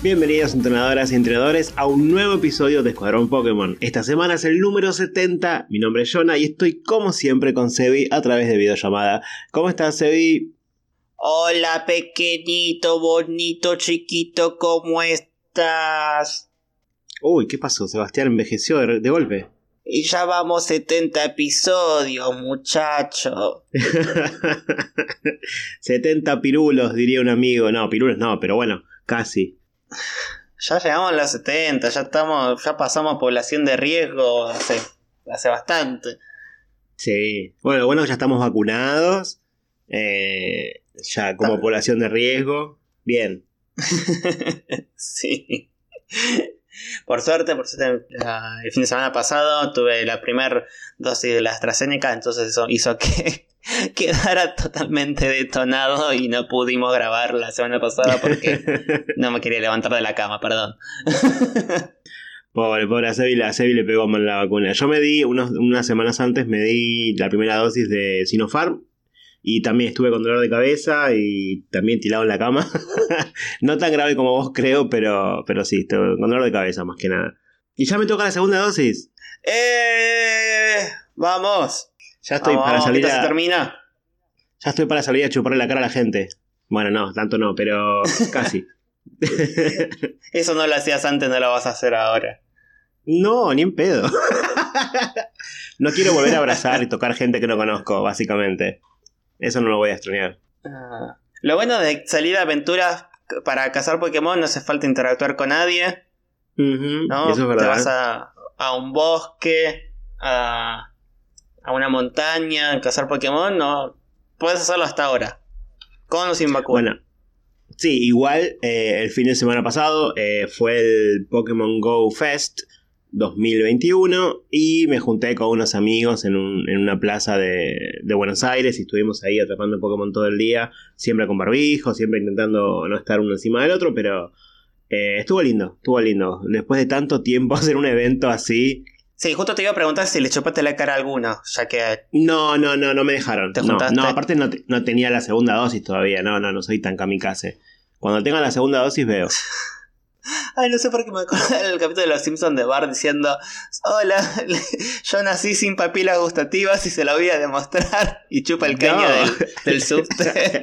Bienvenidos entrenadoras y entrenadores a un nuevo episodio de Escuadrón Pokémon. Esta semana es el número 70, mi nombre es Jonah y estoy como siempre con Sebi a través de videollamada. ¿Cómo estás Sebi? Hola pequeñito, bonito, chiquito, ¿cómo estás? Uy, ¿qué pasó? Sebastián envejeció de, de golpe. Y ya vamos 70 episodios, muchacho. 70 pirulos, diría un amigo. No, pirulos no, pero bueno, casi. Ya llegamos a los 70, ya estamos, ya pasamos a población de riesgo hace, hace bastante. Sí. Bueno, bueno, ya estamos vacunados. eh, ya como población de riesgo. Bien. sí. Por suerte, por suerte, el fin de semana pasado tuve la primera dosis de la AstraZeneca, entonces eso hizo que quedara totalmente detonado y no pudimos grabar la semana pasada porque no me quería levantar de la cama, perdón. Pobre, pobre, a Sebi, a Sebi le pegó mal la vacuna. Yo me di, unos- unas semanas antes, me di la primera dosis de Sinopharm. Y también estuve con dolor de cabeza y también tirado en la cama. no tan grave como vos creo, pero, pero sí, estuve con dolor de cabeza más que nada. Y ya me toca la segunda dosis. ¡Eh! ¡Vamos! Ya estoy para salir ¿ahorita se a, termina? ya estoy para salir a chuparle la cara a la gente. Bueno, no, tanto no, pero casi. Eso no lo hacías antes, no lo vas a hacer ahora. No, ni en pedo. no quiero volver a abrazar y tocar gente que no conozco, básicamente. Eso no lo voy a extrañar. Ah. Lo bueno de salir a aventuras para cazar Pokémon no hace falta interactuar con nadie, ¿no? Eso es Te verdad. vas a, a un bosque, a, a una montaña, cazar Pokémon, no. Puedes hacerlo hasta ahora. Con o sin vacuna. Bueno, sí, igual eh, el fin de semana pasado eh, fue el Pokémon Go Fest 2021 y me junté con unos amigos en, un- en una plaza de, de Buenos Aires y estuvimos ahí atrapando Pokémon todo el día, siempre con barbijo, siempre intentando no estar uno encima del otro, pero eh, estuvo lindo, estuvo lindo. Después de tanto tiempo hacer un evento así, Sí, justo te iba a preguntar si le chupaste la cara a alguno, ya que no, no, no, no me dejaron. ¿Te No, juntaste? no, aparte no, te- no tenía la segunda dosis todavía, no, no, no soy tan kamikaze. Cuando tenga la segunda dosis veo. Ay, no sé por qué me acuerdo del capítulo de Los Simpsons de Bart diciendo: Hola, yo nací sin papilas gustativas y se lo voy a demostrar. Y chupa el caño No. del, del subte.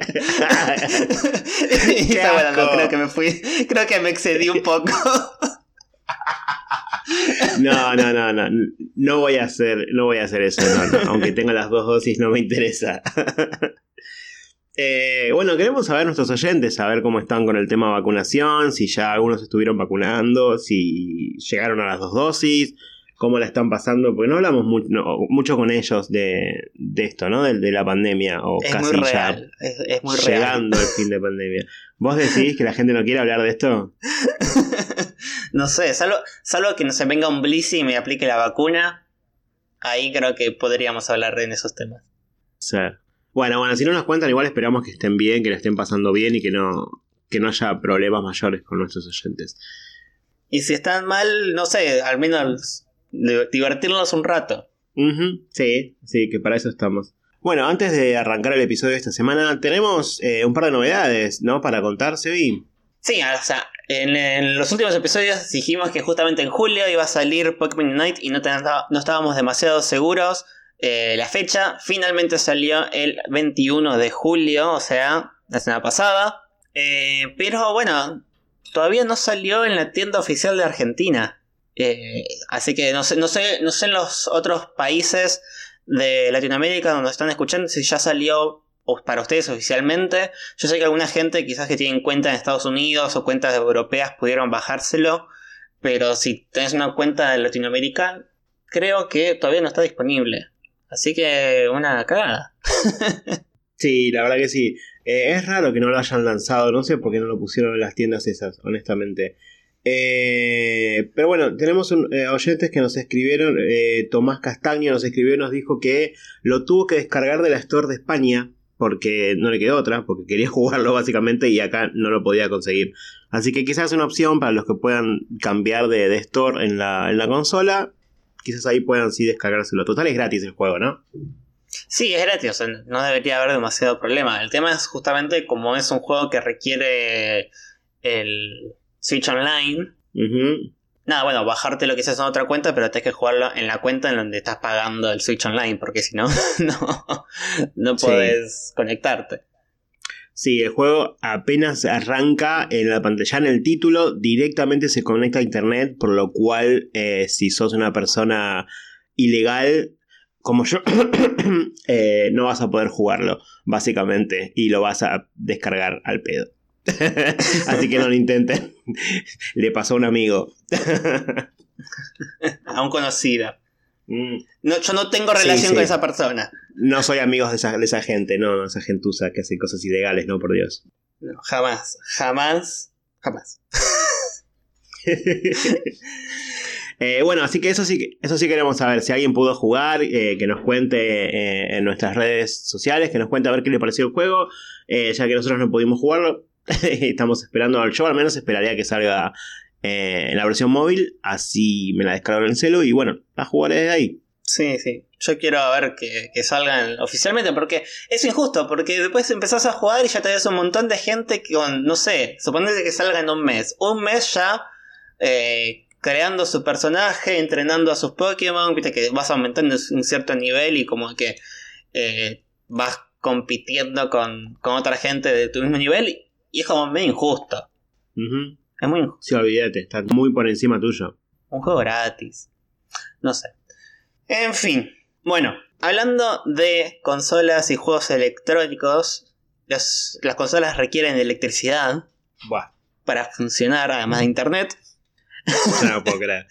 y está bueno, no, creo que me fui. Creo que me excedí un poco. No, no, no, no. No voy a hacer, no voy a hacer eso, no, no. Aunque tenga las dos dosis, no me interesa. Eh, bueno, queremos saber nuestros oyentes, saber cómo están con el tema vacunación, si ya algunos estuvieron vacunando, si llegaron a las dos dosis, cómo la están pasando, porque no hablamos no, mucho con ellos de, de esto, ¿no? De, de la pandemia, o Es casi muy ya real. Es, es muy real. llegando el fin de pandemia. ¿Vos decís que la gente no quiere hablar de esto? no sé, salvo, salvo que no se venga un Blissey y me aplique la vacuna. Ahí creo que podríamos hablar en esos temas. Sí. Bueno, bueno, si no nos cuentan, igual esperamos que estén bien, que la estén pasando bien y que no, que no haya problemas mayores con nuestros oyentes. Y si están mal, no sé, al menos divertirnos un rato. Sí, sí, que para eso estamos. Bueno, antes de arrancar el episodio de esta semana, tenemos eh, un par de novedades, ¿no? Para contar, Sebi. Sí, o sea, en, los últimos episodios dijimos que justamente en julio iba a salir Pokémon Unite y no, ten- no estábamos demasiado seguros. Eh, la fecha finalmente salió el 21 de julio, o sea, la semana pasada. Eh, pero bueno, todavía no salió en la tienda oficial de Argentina. Así que no sé, no sé, no sé en los otros países de Latinoamérica donde están escuchando si ya salió para ustedes oficialmente. Yo sé que alguna gente quizás que tienen cuenta en Estados Unidos o cuentas europeas pudieron bajárselo, pero si tenés una cuenta de Latinoamérica, creo que todavía no está disponible. Así que una cagada. Sí, la verdad que sí. Eh, es raro que no lo hayan lanzado, no sé por qué no lo pusieron en las tiendas esas, honestamente. Eh, pero bueno, tenemos un, eh, oyentes que nos escribieron, eh, Tomás Castaño nos escribió y nos dijo que lo tuvo que descargar de la Store de España porque no le quedó otra, porque quería jugarlo básicamente y acá no lo podía conseguir. Así que quizás una opción para los que puedan cambiar de, de Store en la, en la consola. Quizás ahí puedan sí descargárselo. Total es gratis el juego, ¿no? Sí, es gratis, no debería haber demasiado problema. El tema es justamente como es un juego que requiere el Switch Online. Ujú. Nada, bueno, bajarte lo que seas en otra cuenta, pero tenés que jugarlo en la cuenta en donde estás pagando el Switch Online, porque si no, no, no Sí. podés conectarte. Sí, el juego apenas arranca en la pantalla, en el título, directamente se conecta a internet, por lo cual eh, si sos una persona ilegal como yo, eh, no vas a poder jugarlo, básicamente, y lo vas a descargar al pedo. Así que no lo intenten. Le pasó a un amigo. A un conocido. Mm, No, yo no tengo relación sí. con esa persona. No soy amigos de esa, de esa gente, no, esa gentuza que hace cosas ilegales, no, por Dios. No, jamás, jamás, jamás. Eh, bueno, así que eso sí, eso sí queremos saber. Si alguien pudo jugar, eh, que nos cuente eh, en nuestras redes sociales, que nos cuente a ver qué le pareció el juego. ya que nosotros no pudimos jugarlo, estamos esperando. Yo al menos esperaría que salga eh, en la versión móvil. Así me la descargo en el celu y bueno, la jugaré desde ahí. Sí, sí. Yo quiero ver que, salgan oficialmente porque es injusto, porque después empezás a jugar y ya te ves un montón de gente que no sé, suponete que salga en un mes. Un mes ya eh, creando su personaje, entrenando a sus Pokémon, viste que vas aumentando un cierto nivel y como que eh, vas compitiendo con, con otra gente de tu mismo nivel y, es como medio injusto. Es muy injusto. Sí, olvídate, está muy por encima tuyo. Un juego gratis. No sé. En fin. Bueno, hablando de consolas y juegos electrónicos, los- las consolas requieren electricidad Buah, para funcionar, además de internet. no puedo creer.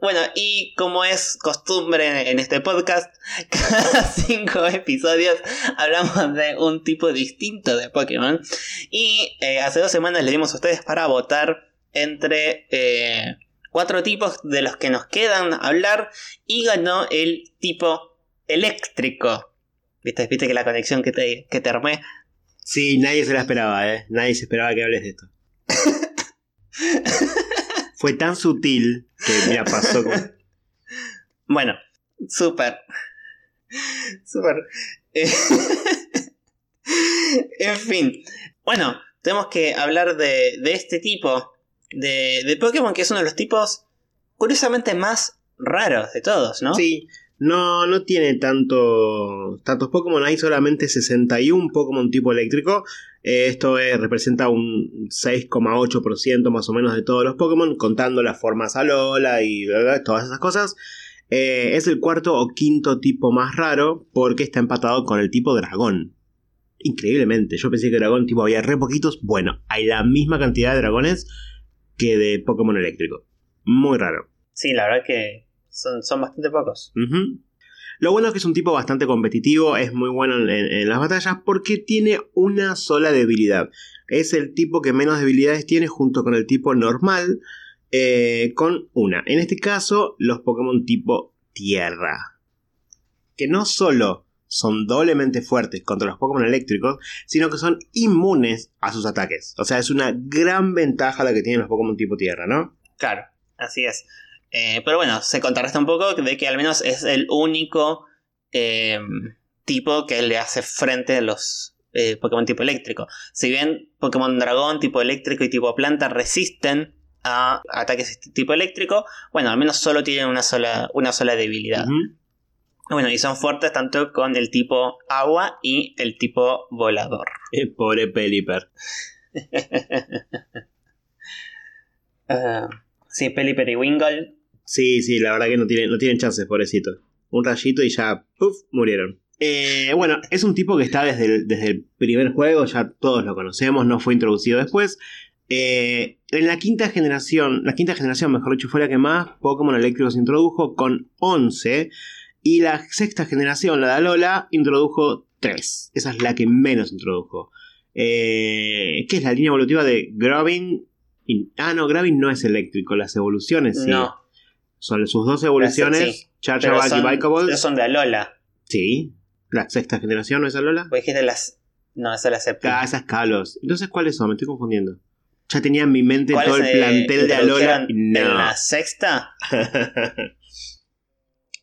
Bueno, y como es costumbre en, en este podcast, cada cinco episodios hablamos de un tipo distinto de Pokémon. Y eh, hace dos semanas le dimos a ustedes para votar entre eh, cuatro tipos de los que nos quedan hablar. Y ganó el tipo eléctrico. ¿Viste, ¿Viste que la conexión que te, que te armé? Sí, nadie se la esperaba, ¿eh? Nadie se esperaba que hables de esto. Fue tan sutil que, mira, pasó como... Bueno, súper. Súper. Eh, en fin. Bueno, tenemos que hablar de, de este tipo de, de Pokémon, que es uno de los tipos curiosamente más raros de todos, ¿no? Sí, no, no tiene tanto, tantos Pokémon, hay solamente 61 Pokémon tipo eléctrico. Eh, esto es- representa un 6,8% más o menos de todos los Pokémon, contando las formas Alola y bla, bla, todas esas cosas. Eh, es el cuarto o quinto tipo más raro porque está empatado con el tipo dragón. Increíblemente, yo pensé que dragón tipo había re poquitos. Bueno, hay la misma cantidad de dragones que de Pokémon eléctrico. Muy raro. Sí, la verdad que son, son bastante pocos. Lo bueno es que es un tipo bastante competitivo, es muy bueno en, las batallas porque tiene una sola debilidad. Es el tipo que menos debilidades tiene junto con el tipo normal, eh, con una. En este caso, los Pokémon tipo tierra. Que no solo son doblemente fuertes contra los Pokémon eléctricos, sino que son inmunes a sus ataques. O sea, es una gran ventaja la que tienen los Pokémon tipo tierra, ¿no? Claro, así es. Eh, pero bueno, se contrarresta un poco de que al menos es el único eh, tipo que le hace frente a los eh, Pokémon tipo eléctrico. Si bien Pokémon dragón tipo eléctrico y tipo planta resisten a ataques este tipo eléctrico, bueno, al menos solo tienen una sola, una sola debilidad. Bueno, y son fuertes tanto con el tipo agua y el tipo volador. Eh, pobre Pelipper. Ah, sí, Pelipper y Wingull. Sí, sí, la verdad que no tienen, no tienen chances, pobrecito. Un rayito y ya, ¡puf! murieron. Eh, bueno, es un tipo que está desde el, desde el primer juego, ya todos lo conocemos, no fue introducido después. Eh, en la quinta generación, la quinta generación, mejor dicho, fue la que más Pokémon eléctricos introdujo con 11. Y la sexta generación, la de Alola, introdujo 3. Esa es la que menos introdujo. Eh, ¿Qué es la línea evolutiva de Gravin? Ah, no, Gravin no es eléctrico, las evoluciones sí. No, Son sus dos evoluciones, sí. Charjabug y son, Vikable. son de Alola. Sí. La sexta generación, ¿no es Alola? Vos dijiste las. No, esa es la séptima. Ah, esas Kalos. Entonces, ¿cuáles son? Me estoy confundiendo. Ya tenía en mi mente ¿Cuál todo el plantel de Alola. y ¿En la sexta?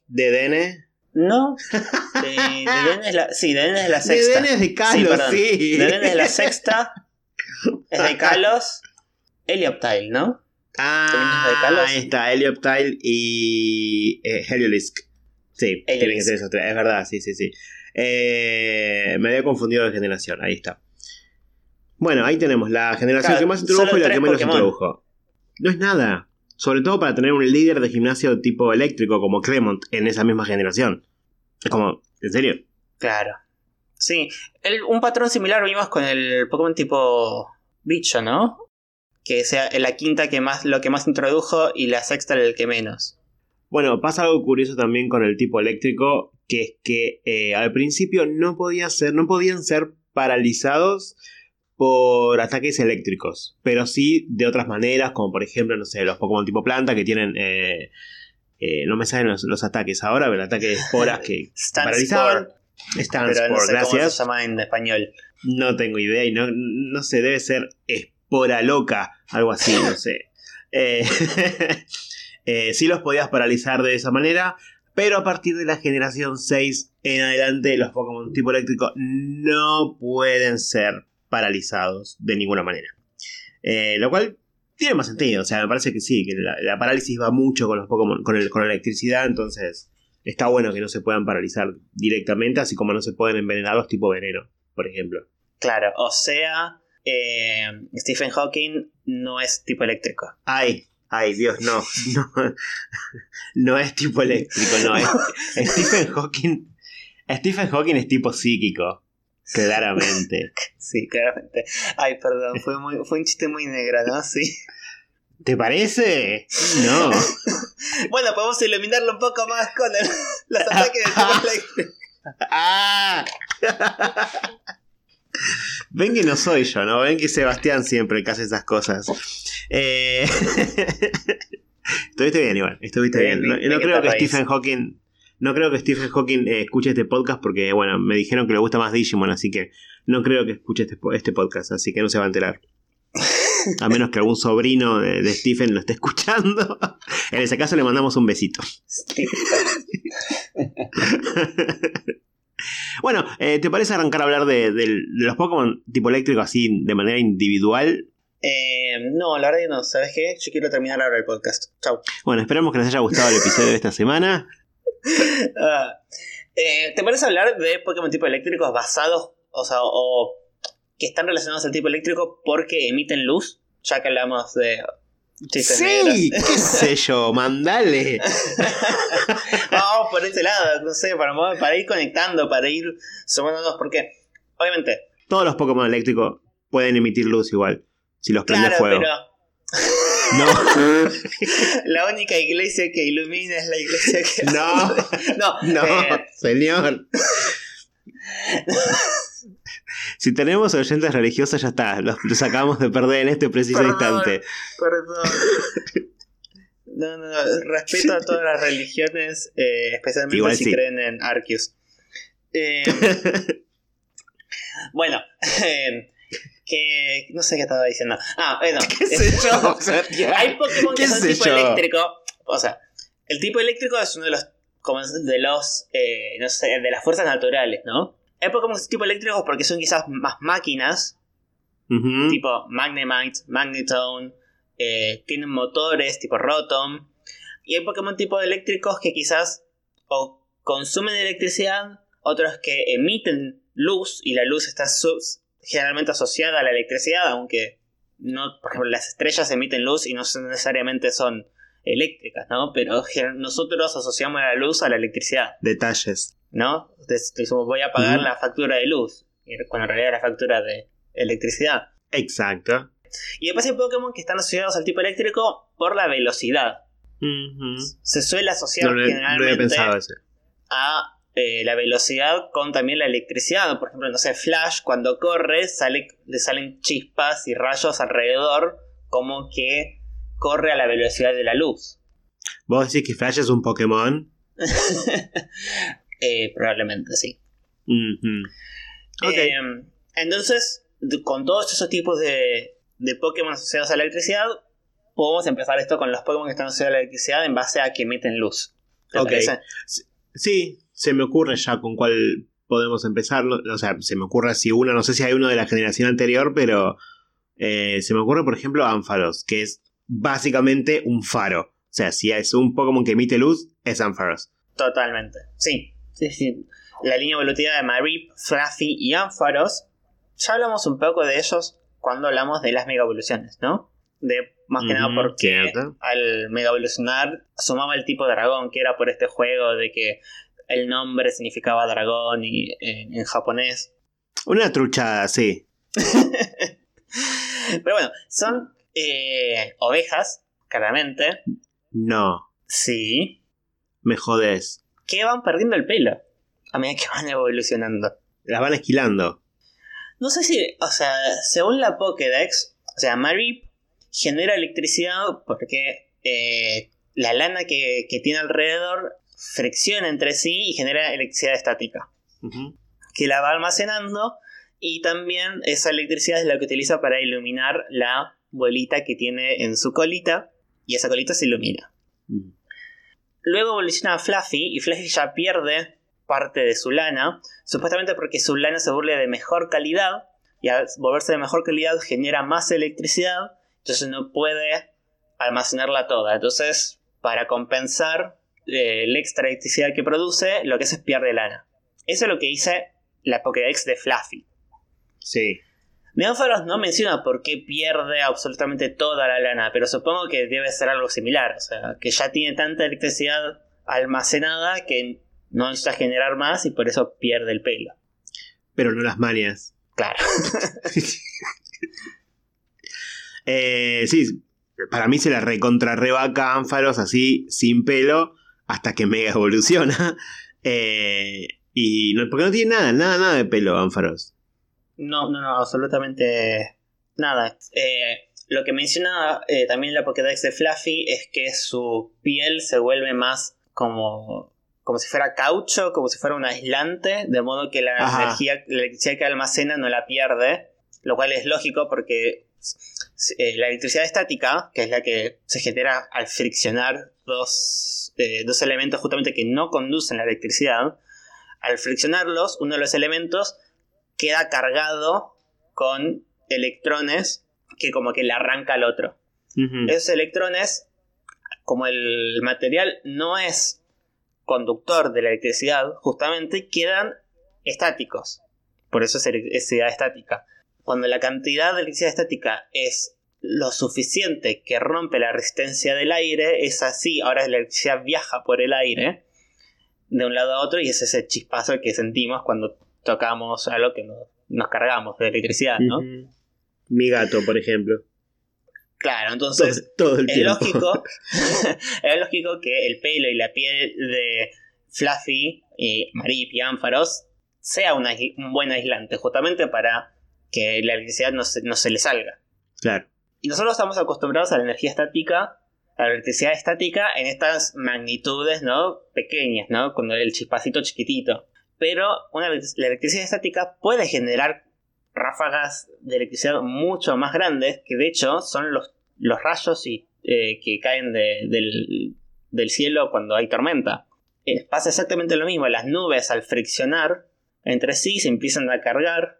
¿De DN? No. De, de DN es la, sí, de DN es la sexta. De DN es de Sí, Kalos, perdón. sí. De DN es la sexta. Es de Kalos. Helioptile, ¿no? Ah, ahí está, Helioptile y eh, Heliolisk. Sí, tienen que ser esos tres, es verdad, sí, sí, sí. Eh, me había confundido de generación, ahí está. Bueno, ahí tenemos la generación Claro, que más introdujo y la que menos Pokémon. introdujo. No es nada. Sobre todo para tener un líder de gimnasio tipo eléctrico como Cremont en esa misma generación. Es como, ¿en serio? Claro. Sí, el- un patrón similar vimos con el Pokémon tipo bicho, ¿no? Que sea la quinta que más, lo que más introdujo y la sexta el que menos. Bueno, pasa algo curioso también con el tipo eléctrico, que es que eh, al principio no podía ser, no podían ser paralizados por ataques eléctricos, pero sí de otras maneras, como por ejemplo, no sé, los Pokémon tipo planta que tienen, eh, eh, no me salen los, los ataques ahora, pero el ataque de esporas que paralizaban. Pero no sé cómo gracias. se llama en español. No tengo idea y no, no sé, debe ser espora loca, algo así, no sé. Eh, eh, sí los podías paralizar de esa manera, pero a partir de la generación 6 en adelante los Pokémon tipo eléctrico no pueden ser paralizados de ninguna manera. Eh, lo cual tiene más sentido, o sea, me parece que sí, que la, la parálisis va mucho con los Pokémon, con, el, con la electricidad, entonces está bueno que no se puedan paralizar directamente, así como no se pueden envenenar los tipo veneno, por ejemplo. Claro, o sea, eh, Stephen Hawking no es tipo eléctrico. Ay, ay, Dios, no. No, no es tipo eléctrico, no. Es, Stephen Hawking. Stephen Hawking es tipo psíquico. Claramente. Sí, claramente. Ay, perdón, fue, muy, fue un chiste muy negro, ¿no? Sí. ¿Te parece? No. Bueno, podemos iluminarlo un poco más con el- los ataques de tipo eléctrico. ¡Ah! Ven que no soy yo, ¿no? Ven que Sebastián siempre que hace esas cosas. Eh... estuviste bien, igual. Estuviste Bien, bien. No, bien, no bien creo que. Stephen Hawking. No creo que Stephen Hawking eh, escuche este podcast porque, bueno, me dijeron que le gusta más Digimon, así que no creo que escuche este, este podcast, así que no se va a enterar. A menos que algún sobrino de, de Stephen lo esté escuchando. En ese caso le mandamos un besito. Bueno, eh, ¿te parece arrancar a hablar de, de los Pokémon tipo eléctrico así de manera individual? Eh, no, la verdad que no, ¿sabes qué? Yo quiero terminar ahora el podcast. Chau. Bueno, esperamos que les haya gustado el episodio de esta semana. Ah, eh, ¿Te parece hablar de Pokémon tipo eléctricos basados, o sea, o que están relacionados al tipo eléctrico porque emiten luz? Ya que hablamos de chistes Sí, negros. qué sé yo, mandale. Vamos por ese lado, no sé, para ir conectando, para ir sumándonos, porque obviamente, Todos los Pokémon eléctricos pueden emitir luz igual, si los prende claro, fuego. pero No, la única iglesia que ilumina es la iglesia que... no, no, no, eh, señor. Si tenemos oyentes religiosos, ya está, los, los acabamos de perder en este preciso Perdón. instante. Perdón. No, no, no. Respeto a todas las religiones, eh, especialmente Igual si sí. creen en Arceus. Eh, bueno, eh, que no sé qué estaba diciendo. Ah, bueno. ¿Qué sé yo? Hay Pokémon que ¿Qué son tipo yo? eléctrico. O sea, el tipo eléctrico es uno de los como de los eh, no sé, de las fuerzas naturales, ¿no? Hay Pokémon tipo eléctricos porque son quizás más máquinas tipo Magnemite, Magnetone, eh, tienen motores tipo Rotom. Y hay Pokémon tipo eléctricos que quizás o consumen electricidad, otros que emiten luz y la luz está generalmente asociada a la electricidad, aunque no, por ejemplo, las estrellas emiten luz y no necesariamente son eléctricas, ¿no? Pero nosotros asociamos la luz a la electricidad. Detalles. ¿No? Entonces decimos, voy a pagar la factura de luz, cuando en realidad es la factura de electricidad. Exacto. Y después hay Pokémon que están asociados al tipo eléctrico por la velocidad. Se suele asociar No, no, no generalmente había a eh, la velocidad con también la electricidad. Por ejemplo, no sé, Flash cuando corre sale, le salen chispas y rayos alrededor como que corre a la velocidad de la luz. ¿Vos decís que Flash es un Pokémon? Eh, probablemente sí. Eh, entonces, con todos esos tipos de, de Pokémon asociados a la electricidad, podemos empezar esto con los Pokémon que están asociados a la electricidad en base a que emiten luz. ¿Te Ok. parece? Sí, se me ocurre ya con cuál podemos empezar. O sea, se me ocurre si uno, no sé si hay uno de la generación anterior, pero Eh, se me ocurre, por ejemplo, Ampharos, que es básicamente un faro. O sea, si es un Pokémon que emite luz, es Ampharos. Totalmente. Sí, sí, sí. La línea evolutiva de Marip, Fluffy y Ampharos. Ya hablamos un poco de ellos cuando hablamos de las mega evoluciones, ¿no? De más que nada porque al mega evolucionar sumaba el tipo de dragón, que era por este juego de que el nombre significaba dragón y, en japonés. Una truchada, sí. Pero bueno, son eh, ovejas, claramente. No. Sí. Me jodes. Que van perdiendo el pelo a medida que van evolucionando. Las van esquilando. No sé si, o sea, según la Pokédex, o sea, Marip genera electricidad porque eh, la lana que, tiene alrededor fricciona entre sí y genera electricidad estática. Que la va almacenando y también esa electricidad es la que utiliza para iluminar la bolita que tiene en su colita y esa colita se ilumina. Luego evoluciona a Fluffy y Fluffy ya pierde parte de su lana, supuestamente porque su lana se vuelve de mejor calidad y al volverse de mejor calidad genera más electricidad, entonces no puede almacenarla toda. Entonces, para compensar eh, la extra electricidad que produce, lo que hace es pierde lana. Eso es lo que dice la Pokédex de Fluffy. Sí. Neófaros no menciona por qué pierde absolutamente toda la lana, pero supongo que debe ser algo similar. O sea, que ya tiene tanta electricidad almacenada que no necesita generar más y por eso pierde el pelo. Pero no las manias. Claro. eh, sí, para mí se la recontra rebaca Ánfaros así, sin pelo, hasta que mega evoluciona. Eh, y no, porque no tiene nada, nada, nada de pelo Ánfaros. No, no, no, absolutamente nada. Eh, lo que menciona eh, también la Pokédex de Fluffy es que su piel se vuelve más como, como si fuera caucho, como si fuera un aislante, de modo que la energía, la electricidad que almacena no la pierde, lo cual es lógico porque eh, la electricidad estática, que es la que se genera al friccionar dos, dos elementos justamente que no conducen la electricidad, al friccionarlos, uno de los elementos queda cargado con electrones que como que le arranca al otro. Esos electrones, como el material no es conductor de la electricidad, justamente quedan estáticos. Por eso es electricidad estática. Cuando la cantidad de electricidad estática es lo suficiente que rompe la resistencia del aire, es así, ahora la electricidad viaja por el aire de un lado a otro y es ese chispazo que sentimos cuando tocamos algo que nos, cargamos de electricidad, ¿no? Mi gato, por ejemplo. Claro, entonces todo, el es, lógico, es lógico que el pelo y la piel de Fluffy y Marip y Ánfaros sea un buen aislante, justamente para que la electricidad no se, no se le salga. Claro. Y nosotros estamos acostumbrados a la energía estática, a la electricidad estática en estas magnitudes, ¿no? Pequeñas, ¿no? Con el chispacito chiquitito pero una, la electricidad estática puede generar ráfagas de electricidad mucho más grandes, que de hecho son los, los rayos y, eh, que caen del, cielo cuando hay tormenta. Eh, pasa exactamente lo mismo, las nubes al friccionar entre sí se empiezan a cargar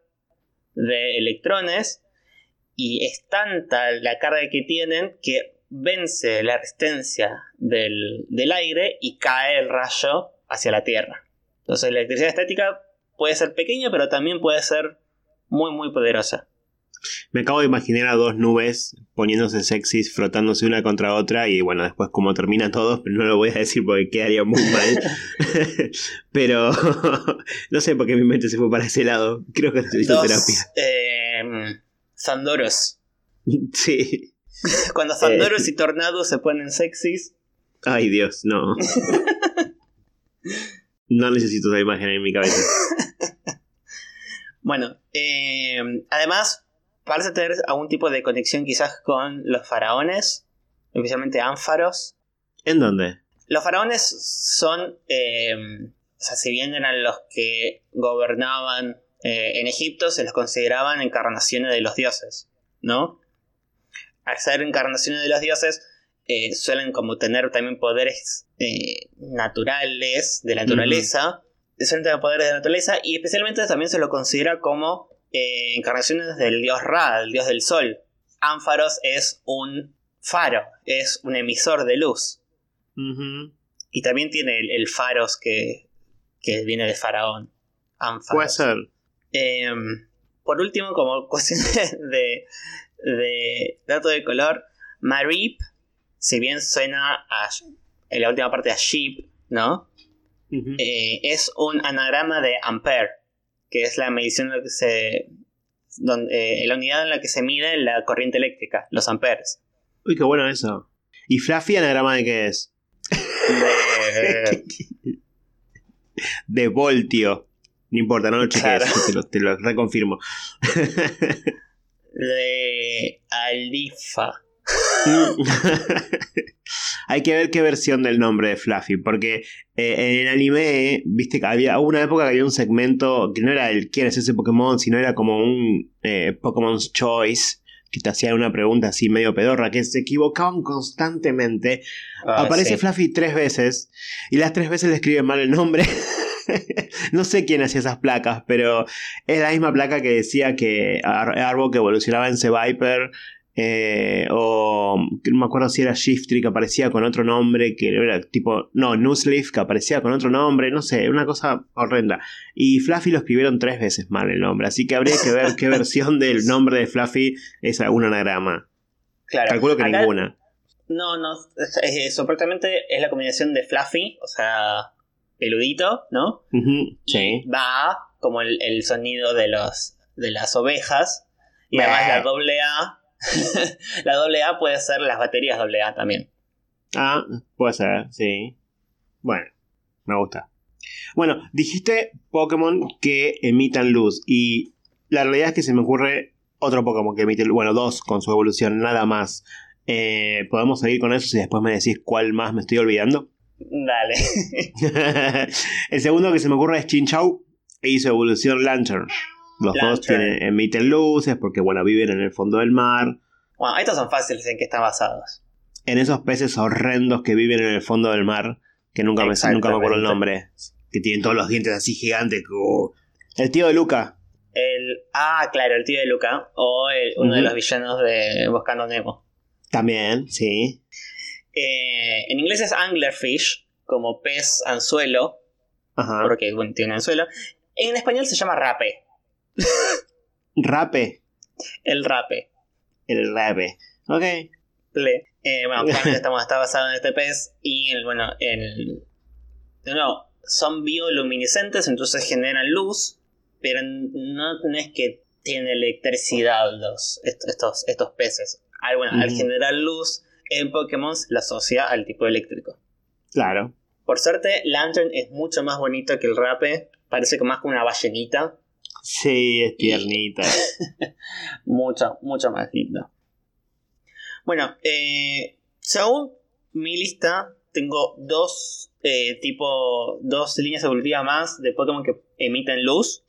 de electrones y es tanta la carga que tienen que vence la resistencia del, del aire y cae el rayo hacia la Tierra. Entonces la electricidad estática puede ser pequeña, pero también puede ser muy, muy poderosa. Me acabo de imaginar a dos nubes poniéndose sexys, frotándose una contra otra y bueno, después como termina todo, pero no lo voy a decir porque quedaría muy mal. pero no sé por qué mi mente se fue para ese lado. Creo que necesito terapia. Eh, Sandoros. Sí. Cuando Sandoros y Tornados se ponen sexys. Ay Dios, no. No necesito esa imagen en mi cabeza. bueno, eh, además, parece tener algún tipo de conexión quizás con los faraones, especialmente ánfaros. ¿En dónde? Los faraones son, eh, o sea, si bien eran los que gobernaban eh, en Egipto, se los consideraban encarnaciones de los dioses, ¿no? Al ser encarnaciones de los dioses, eh, suelen como tener también poderes eh, naturales de la naturaleza, suelen tener poderes de la naturaleza y especialmente también se lo considera como eh, encarnaciones del dios Ra, el dios del sol, Ánfaros es un faro, es un emisor de luz. Y también tiene el, faros que, que, viene de faraón. Puede ser. Em, por último, como cuestión de, de dato de color, Marip, si bien suena a, en la última parte a sheep, ¿no? Eh, es un anagrama de ampere, que es la medición en la que se. Donde, eh, la unidad en la que se mide la corriente eléctrica, los amperes. Uy, qué bueno eso. ¿Y Fluffy anagrama de qué es? De, de voltio. No importa, no lo cheques, te, lo, te lo reconfirmo. de Alifa. Hay que ver qué versión del nombre de Fluffy, porque eh, en el anime, viste que había una época que había un segmento que no era el quién es ese Pokémon, sino era como un eh, Pokémon's Choice, que te hacían una pregunta así medio pedorra, que se equivocaban constantemente. Ah, Aparece Fluffy tres veces, y las tres veces le escriben mal el nombre. no sé quién hacía esas placas, pero es la misma placa que decía que Arbok evolucionaba en C-Viper. Eh, o no me acuerdo si era Shiftry que aparecía con otro nombre, que era tipo, no, Nuzleaf que aparecía con otro nombre, no sé, una cosa horrenda. Y Fluffy lo escribieron tres veces mal el nombre, así que habría que ver qué versión del nombre de Fluffy es un anagrama. Claro. Calculo que ninguna. No, no, supuestamente es la combinación de Fluffy, o sea, peludito, ¿no? Sí. Va como el, sonido de los de las ovejas. Y además la doble A. la doble A puede ser las baterías doble A también. Ah, puede ser, sí. Bueno, me gusta. Bueno, dijiste Pokémon que emitan luz. Y la realidad es que se me ocurre otro Pokémon que emite Bueno, dos con su evolución, nada más. Eh, ¿Podemos seguir con eso si después me decís cuál más me estoy olvidando? Dale. el segundo que se me ocurre es Chinchou e hizo evolución Lantern. Los dos tienen, emiten luces porque, bueno, viven en el fondo del mar. Bueno, estos son fáciles en que están basados. En esos peces horrendos que viven en el fondo del mar, que nunca me, nunca me acuerdo el nombre. Que tienen todos los dientes así gigantes. El tío de Luca. El, ah, claro, el tío de Luca. O uno de los villanos de Buscando Nemo. También, sí. Eh, en inglés es anglerfish, como pez anzuelo, porque tiene un anzuelo. En español se llama rape. ¿Rape? El rape. El rape. Ok. Eh, bueno, estamos, está basado en este pez y, el, bueno, el, no, son bioluminiscentes, entonces generan luz, pero no, es que tienen electricidad los, estos, estos peces. Al, bueno, al generar luz, en Pokémon la asocia al tipo eléctrico. Claro. Por suerte, Lantern es mucho más bonito que el Rape. Parece más como una ballenita. Sí, es tiernita. mucho, mucho más lindo. Bueno, eh, según mi lista, tengo dos eh, tipo, dos líneas evolutivas más de Pokémon que emiten luz.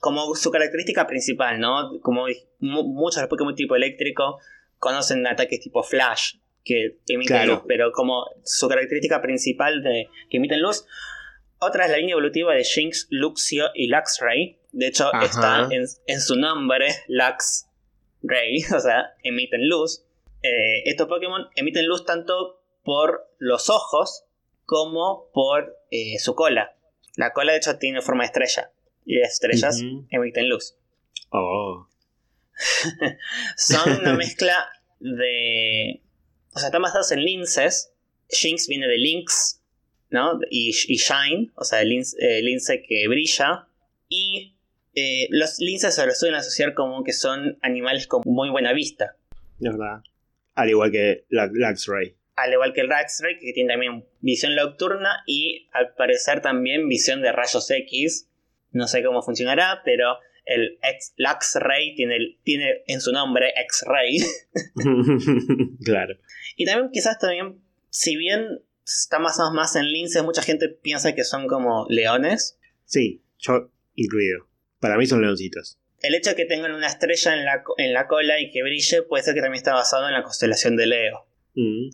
Como su característica principal, ¿no? Como muchos de los Pokémon tipo eléctrico conocen ataques tipo Flash que emiten luz, pero como su característica principal de que emiten luz. Otra es la línea evolutiva de Jinx, Luxio y Luxray. De hecho, está en, su nombre, Luxray, o sea, emiten luz. Eh, estos Pokémon emiten luz tanto por los ojos como por eh, su cola. La cola, de hecho, tiene forma de estrella. Y las estrellas emiten luz. Oh. son una mezcla de. O sea, están basados en linces. Jinx viene de Lynx, ¿no? Y, Shine, o sea, el lince, que brilla. Y eh, los linces se los suelen asociar como que son animales con muy buena vista. Es verdad. Al igual que la Luxray. Al igual que el Luxray, que tiene también visión nocturna y al parecer también visión de rayos X. No sé cómo funcionará, pero el X-Ray tiene, tiene en su nombre X-Ray. claro. Y también quizás también, si bien está más o más en linces, mucha gente piensa que son como leones. Sí, yo incluido. Para mí son leoncitos. El hecho de que tengan una estrella en la, en la cola y que brille puede ser que también está basado en la constelación de Leo. Mm.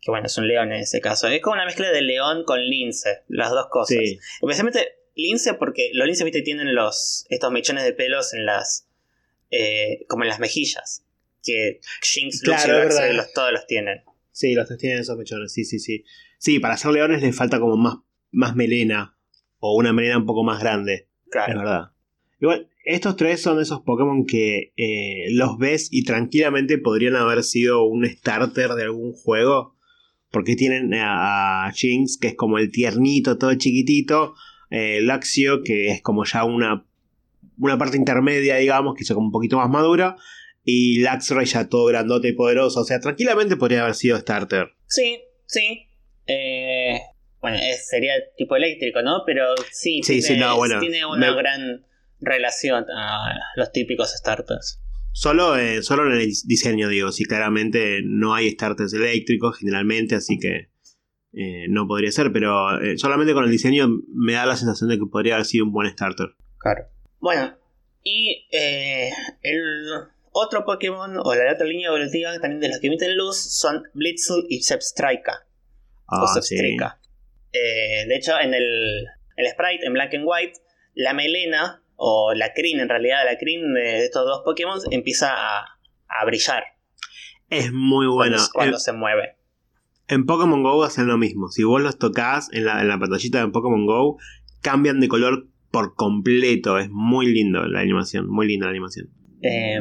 Que bueno, es un león en ese caso. Es como una mezcla de león con lince, las dos cosas. Sí. Especialmente lince porque los linces, viste, tienen los, estos mechones de pelos en las, eh, como en las mejillas. que Jinx, Claro, y Darkseid los, todos los tienen. Sí, los tres tienen esos mechones, sí, sí, sí. Sí, para ser leones les falta como más, más melena. O una melena un poco más grande. Es Claro. verdad. Igual, estos tres son esos Pokémon que eh, los ves y tranquilamente podrían haber sido un starter de algún juego. Porque tienen a, a Jinx, que es como el tiernito, todo chiquitito. eh, Luxio, que es como ya una, una parte intermedia, digamos, que es como un poquito más madura. Y Luxray ya todo grandote y poderoso. O sea, tranquilamente podría haber sido starter. Sí, sí. Eh, bueno, es- sería tipo eléctrico, ¿no? Pero sí, Sí, tiene, sí, no, bueno, tiene una me- gran relación a los típicos starters. Solo, eh, solo en el diseño, digo. Sí, claramente no hay starters eléctricos generalmente, así que eh, no podría ser. Pero eh, solamente con el diseño me da la sensación de que podría haber sido un buen starter. Claro. Bueno, y el otro Pokémon, o la otra línea evolutiva también de los que emiten luz, son Blitzle y O Ah, sí. Eh, de hecho, en el, el sprite, en Black and White, la melena, o la crin, en realidad, la crin de estos dos Pokémon empieza a, a brillar Es muy bueno. cuando, cuando En, se mueve. en Pokémon Go hacen lo mismo. Si vos los tocas en la, en la pantallita de Pokémon Go, cambian de color por completo. Es muy lindo la animación. Muy linda la animación. Eh,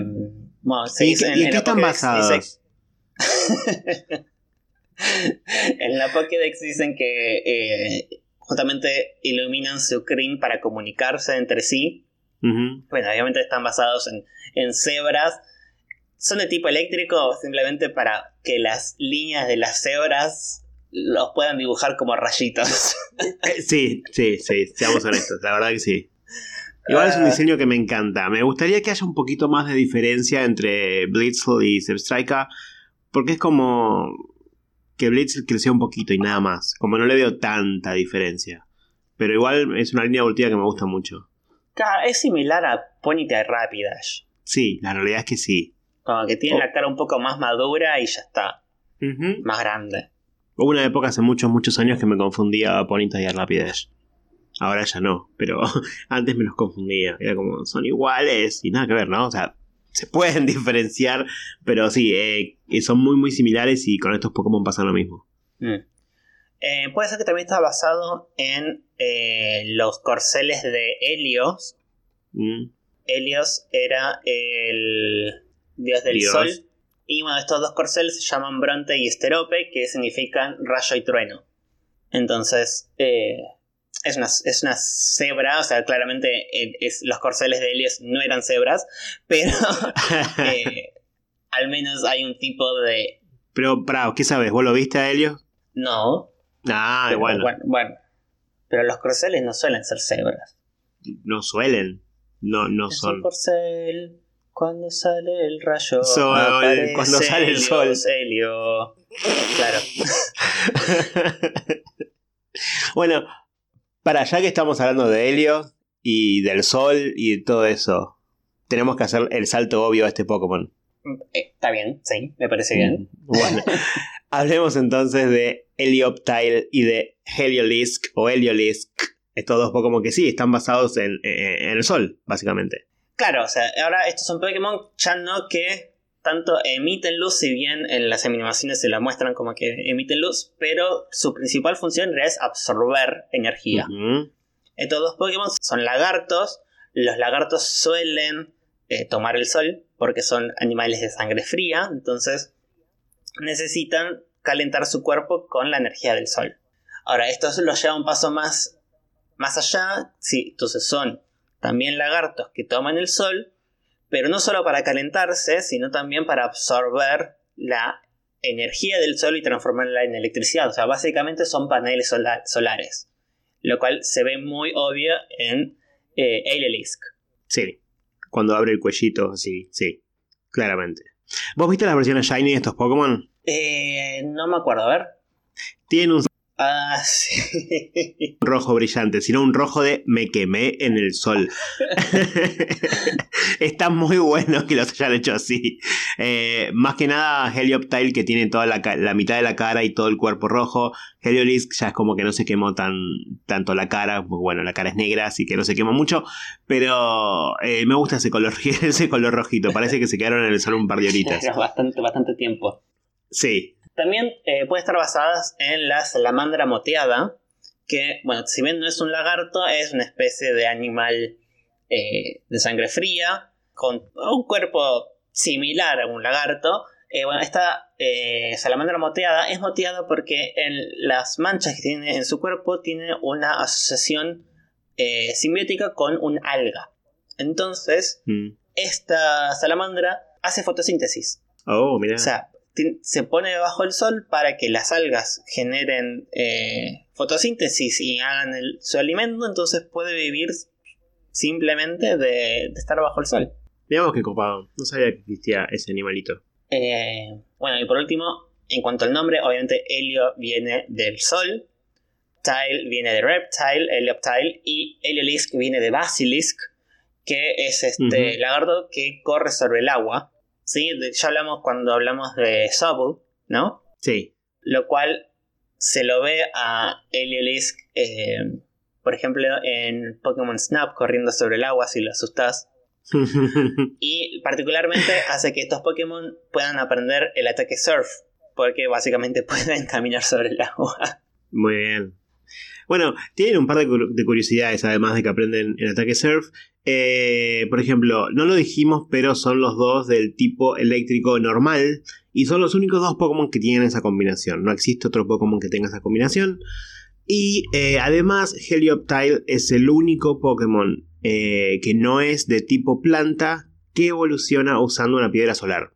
bueno, ¿Y, en- y en qué están basados? en la Pokédex dicen que eh, justamente iluminan su crin para comunicarse entre sí. Bueno, obviamente están basados en, en cebras. Son de tipo eléctrico simplemente para que las líneas de las cebras los puedan dibujar como rayitos. Eh, sí, sí, sí, seamos honestos, la verdad que sí. Igual es un Ah. diseño que me encanta. Me gustaría que haya un poquito más de diferencia entre Blitzle y Zebstrika, porque es como que Blitzle creció un poquito y nada más. Como no le veo tanta diferencia. Pero igual es una línea evolutiva que me gusta mucho. Claro, es similar a Ponyta y Rapidash. Sí, la realidad es que sí. Como que tiene Oh. la cara un poco más madura y ya está, más grande. Hubo una época hace muchos, muchos años que me confundía a Ponyta y a Rapidash. Ahora ya no, pero antes me los confundía. Era como, son iguales y nada que ver, ¿no? O sea, se pueden diferenciar, pero sí, eh, son muy, muy similares y con estos Pokémon pasa lo mismo. Mm. Eh, puede ser que también está basado en eh, los corceles de Helios. Mm. Helios era el dios del Dios. sol. Y bueno, estos dos corceles se llaman Bronte y Esterope, que significan rayo y trueno. Entonces, eh, es, una, es una cebra, o sea, claramente eh, es, los corceles de Helios no eran cebras, pero eh, al menos hay un tipo de... pero, pará, ¿qué sabes? ¿Vos lo viste a Helios? No, Ah, pero bueno, bueno, bueno. Pero los corceles no suelen ser cebras. no suelen. No, no Es un son. corcel. Cuando sale el rayo. Sol, aparece cuando sale el sol. Helio. Claro. bueno, para ya que estamos hablando de Helios y del Sol y de todo eso, tenemos que hacer el salto obvio a este Pokémon. Eh, Está bien, sí, me parece bien. Bueno, hablemos entonces de Helioptile y de Heliolisk o Heliolisk. Estos dos Pokémon que sí están basados en, en- en el Sol, básicamente. Claro, o sea, ahora estos son Pokémon ya no que tanto emiten luz, si bien en las animaciones se la muestran como que emiten luz, pero su principal función en realidad es absorber energía. Estos dos Pokémon son lagartos. Los lagartos suelen eh, tomar el sol porque son animales de sangre fría, entonces necesitan calentar su cuerpo con la energía del sol. Ahora, esto los lleva un paso más, más allá. Sí, entonces son también lagartos que toman el sol, pero no solo para calentarse, sino también para absorber la energía del sol y transformarla en electricidad. O sea, básicamente son paneles sola- solares lo cual se ve muy obvio en eh, Ailelisk. Sí. Cuando abre el cuellito, sí, sí. Claramente. ¿Vos viste las versiones Shiny de estos Pokémon? Eh, no me acuerdo, a ver. Tienen un Ah, sí. Rojo brillante, sino un rojo de me quemé en el sol. Está muy bueno que los hayan hecho así. Eh, más que nada, Helioptile que tiene toda la, la, mitad de la cara y todo el cuerpo rojo. Heliolisk ya es como que no se quemó tan, tanto la cara. Bueno, la cara es negra, así que no se quema mucho. Pero eh, me gusta ese color, ese color rojito. Parece que se quedaron en el sol un par de horitas. bastante, bastante tiempo. Sí. También eh, puede estar basadas en la salamandra moteada, que, bueno, si bien no es un lagarto, es una especie de animal eh, de sangre fría, con un cuerpo similar a un lagarto. Eh, bueno, esta salamandra moteada es moteada porque en las manchas que tiene en su cuerpo tiene una asociación simbiótica con un alga. Entonces, mm. esta salamandra hace fotosíntesis. Oh, mira. O sea, se pone debajo del sol para que las algas generen eh, fotosíntesis y hagan su alimento, entonces puede vivir simplemente de, estar bajo el sol. Veamos qué copado, no sabía que existía ese animalito. Eh, bueno, y por último, en cuanto al nombre, obviamente Helio viene del sol, Tile viene de Reptile, Helioptile, y Heliolisk viene de Basilisk, que es este lagarto que corre sobre el agua ¿sí? Ya hablamos cuando hablamos de Sobble, ¿no? Sí. Lo cual se lo ve a Heliolisk, eh, por ejemplo, en Pokémon Snap corriendo sobre el agua si lo asustas. y particularmente hace que estos Pokémon puedan aprender el ataque Surf, porque básicamente pueden caminar sobre el agua. Muy bien. Bueno, tienen un par de, curiosidades, además de que aprenden el ataque surf. Eh, por ejemplo, no lo dijimos, pero son los dos del tipo eléctrico normal. Y son los únicos dos Pokémon que tienen esa combinación. No existe otro Pokémon que tenga esa combinación. Y eh, además, Helioptile es el único Pokémon eh, que no es de tipo planta que evoluciona usando una piedra solar.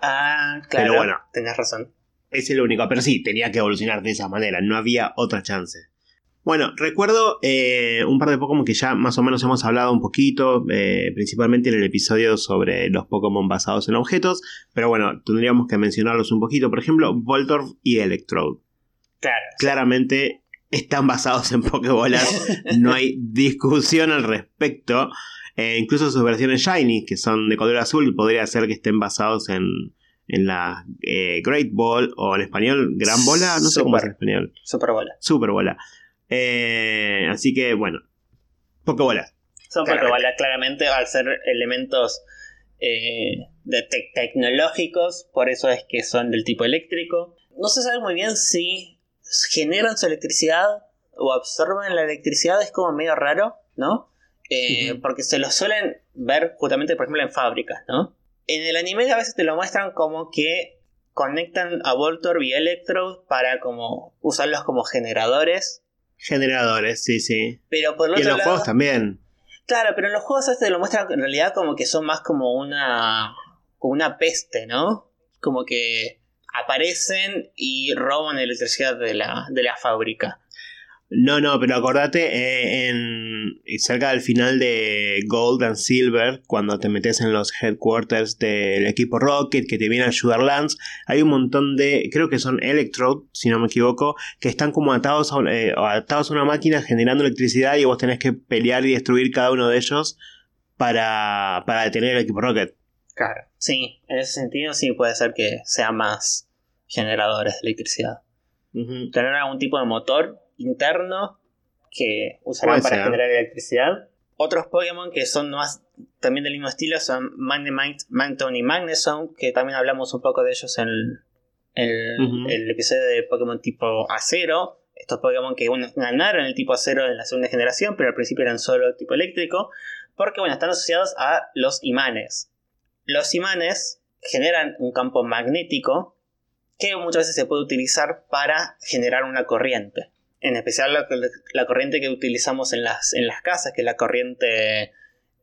Ah, claro. Pero bueno, tenés razón. Es el único, pero sí, tenía que evolucionar de esa manera, no había otra chance. Bueno, recuerdo eh, un par de Pokémon que ya más o menos hemos hablado un poquito, eh, principalmente en el episodio sobre los Pokémon basados en objetos, pero bueno, tendríamos que mencionarlos un poquito. Por ejemplo, Voltorb y Electrode. Claro. Claramente están basados en Pokébolas, no hay discusión al respecto. Eh, incluso sus versiones Shiny, que son de color azul, podría ser que estén basados en, en la Great Ball o en español Gran Bola, no sé cómo es en español. Super Bola. Super Bola. Eh, así que, bueno, Pokébolas. Son Pokébolas, claramente, al ser elementos eh, tecnológicos, por eso es que son del tipo eléctrico. No se sabe muy bien si generan su electricidad o absorben la electricidad, es como medio raro, ¿no? Eh, porque se lo suelen ver justamente, por ejemplo, en fábricas, ¿no? En el anime a veces te lo muestran como que conectan a Voltorb y Electrode para como usarlos como generadores Generadores, sí, sí. Pero por y en los juegos también. Claro, pero en los juegos te lo muestran en realidad como que son más como una. como una peste, ¿no? Como que aparecen y roban electricidad de la, de la fábrica. No, no, pero acordate, eh, en, cerca del final de Gold and Silver, cuando te metes en los headquarters del equipo Rocket, que te viene a ayudar Lance, hay un montón de, creo que son Electrode, si no me equivoco, que están como atados a, eh, atados a una máquina generando electricidad y vos tenés que pelear y destruir cada uno de ellos para, para detener el equipo Rocket. Claro, sí, en ese sentido sí puede ser que sean más generadores de electricidad. Tener algún tipo de motor interno que usarán para generar electricidad. Otros Pokémon que son más también del mismo estilo son Magnemite, Magneton y Magneson, que también hablamos un poco de ellos en el, episodio de Pokémon tipo acero. Estos Pokémon que ganaron el tipo acero en la segunda generación, pero al principio eran solo tipo eléctrico, porque bueno, están asociados a los imanes. Los imanes generan un campo magnético que muchas veces se puede utilizar para generar una corriente en especial la, corriente que utilizamos en las, en las casas, que es la corriente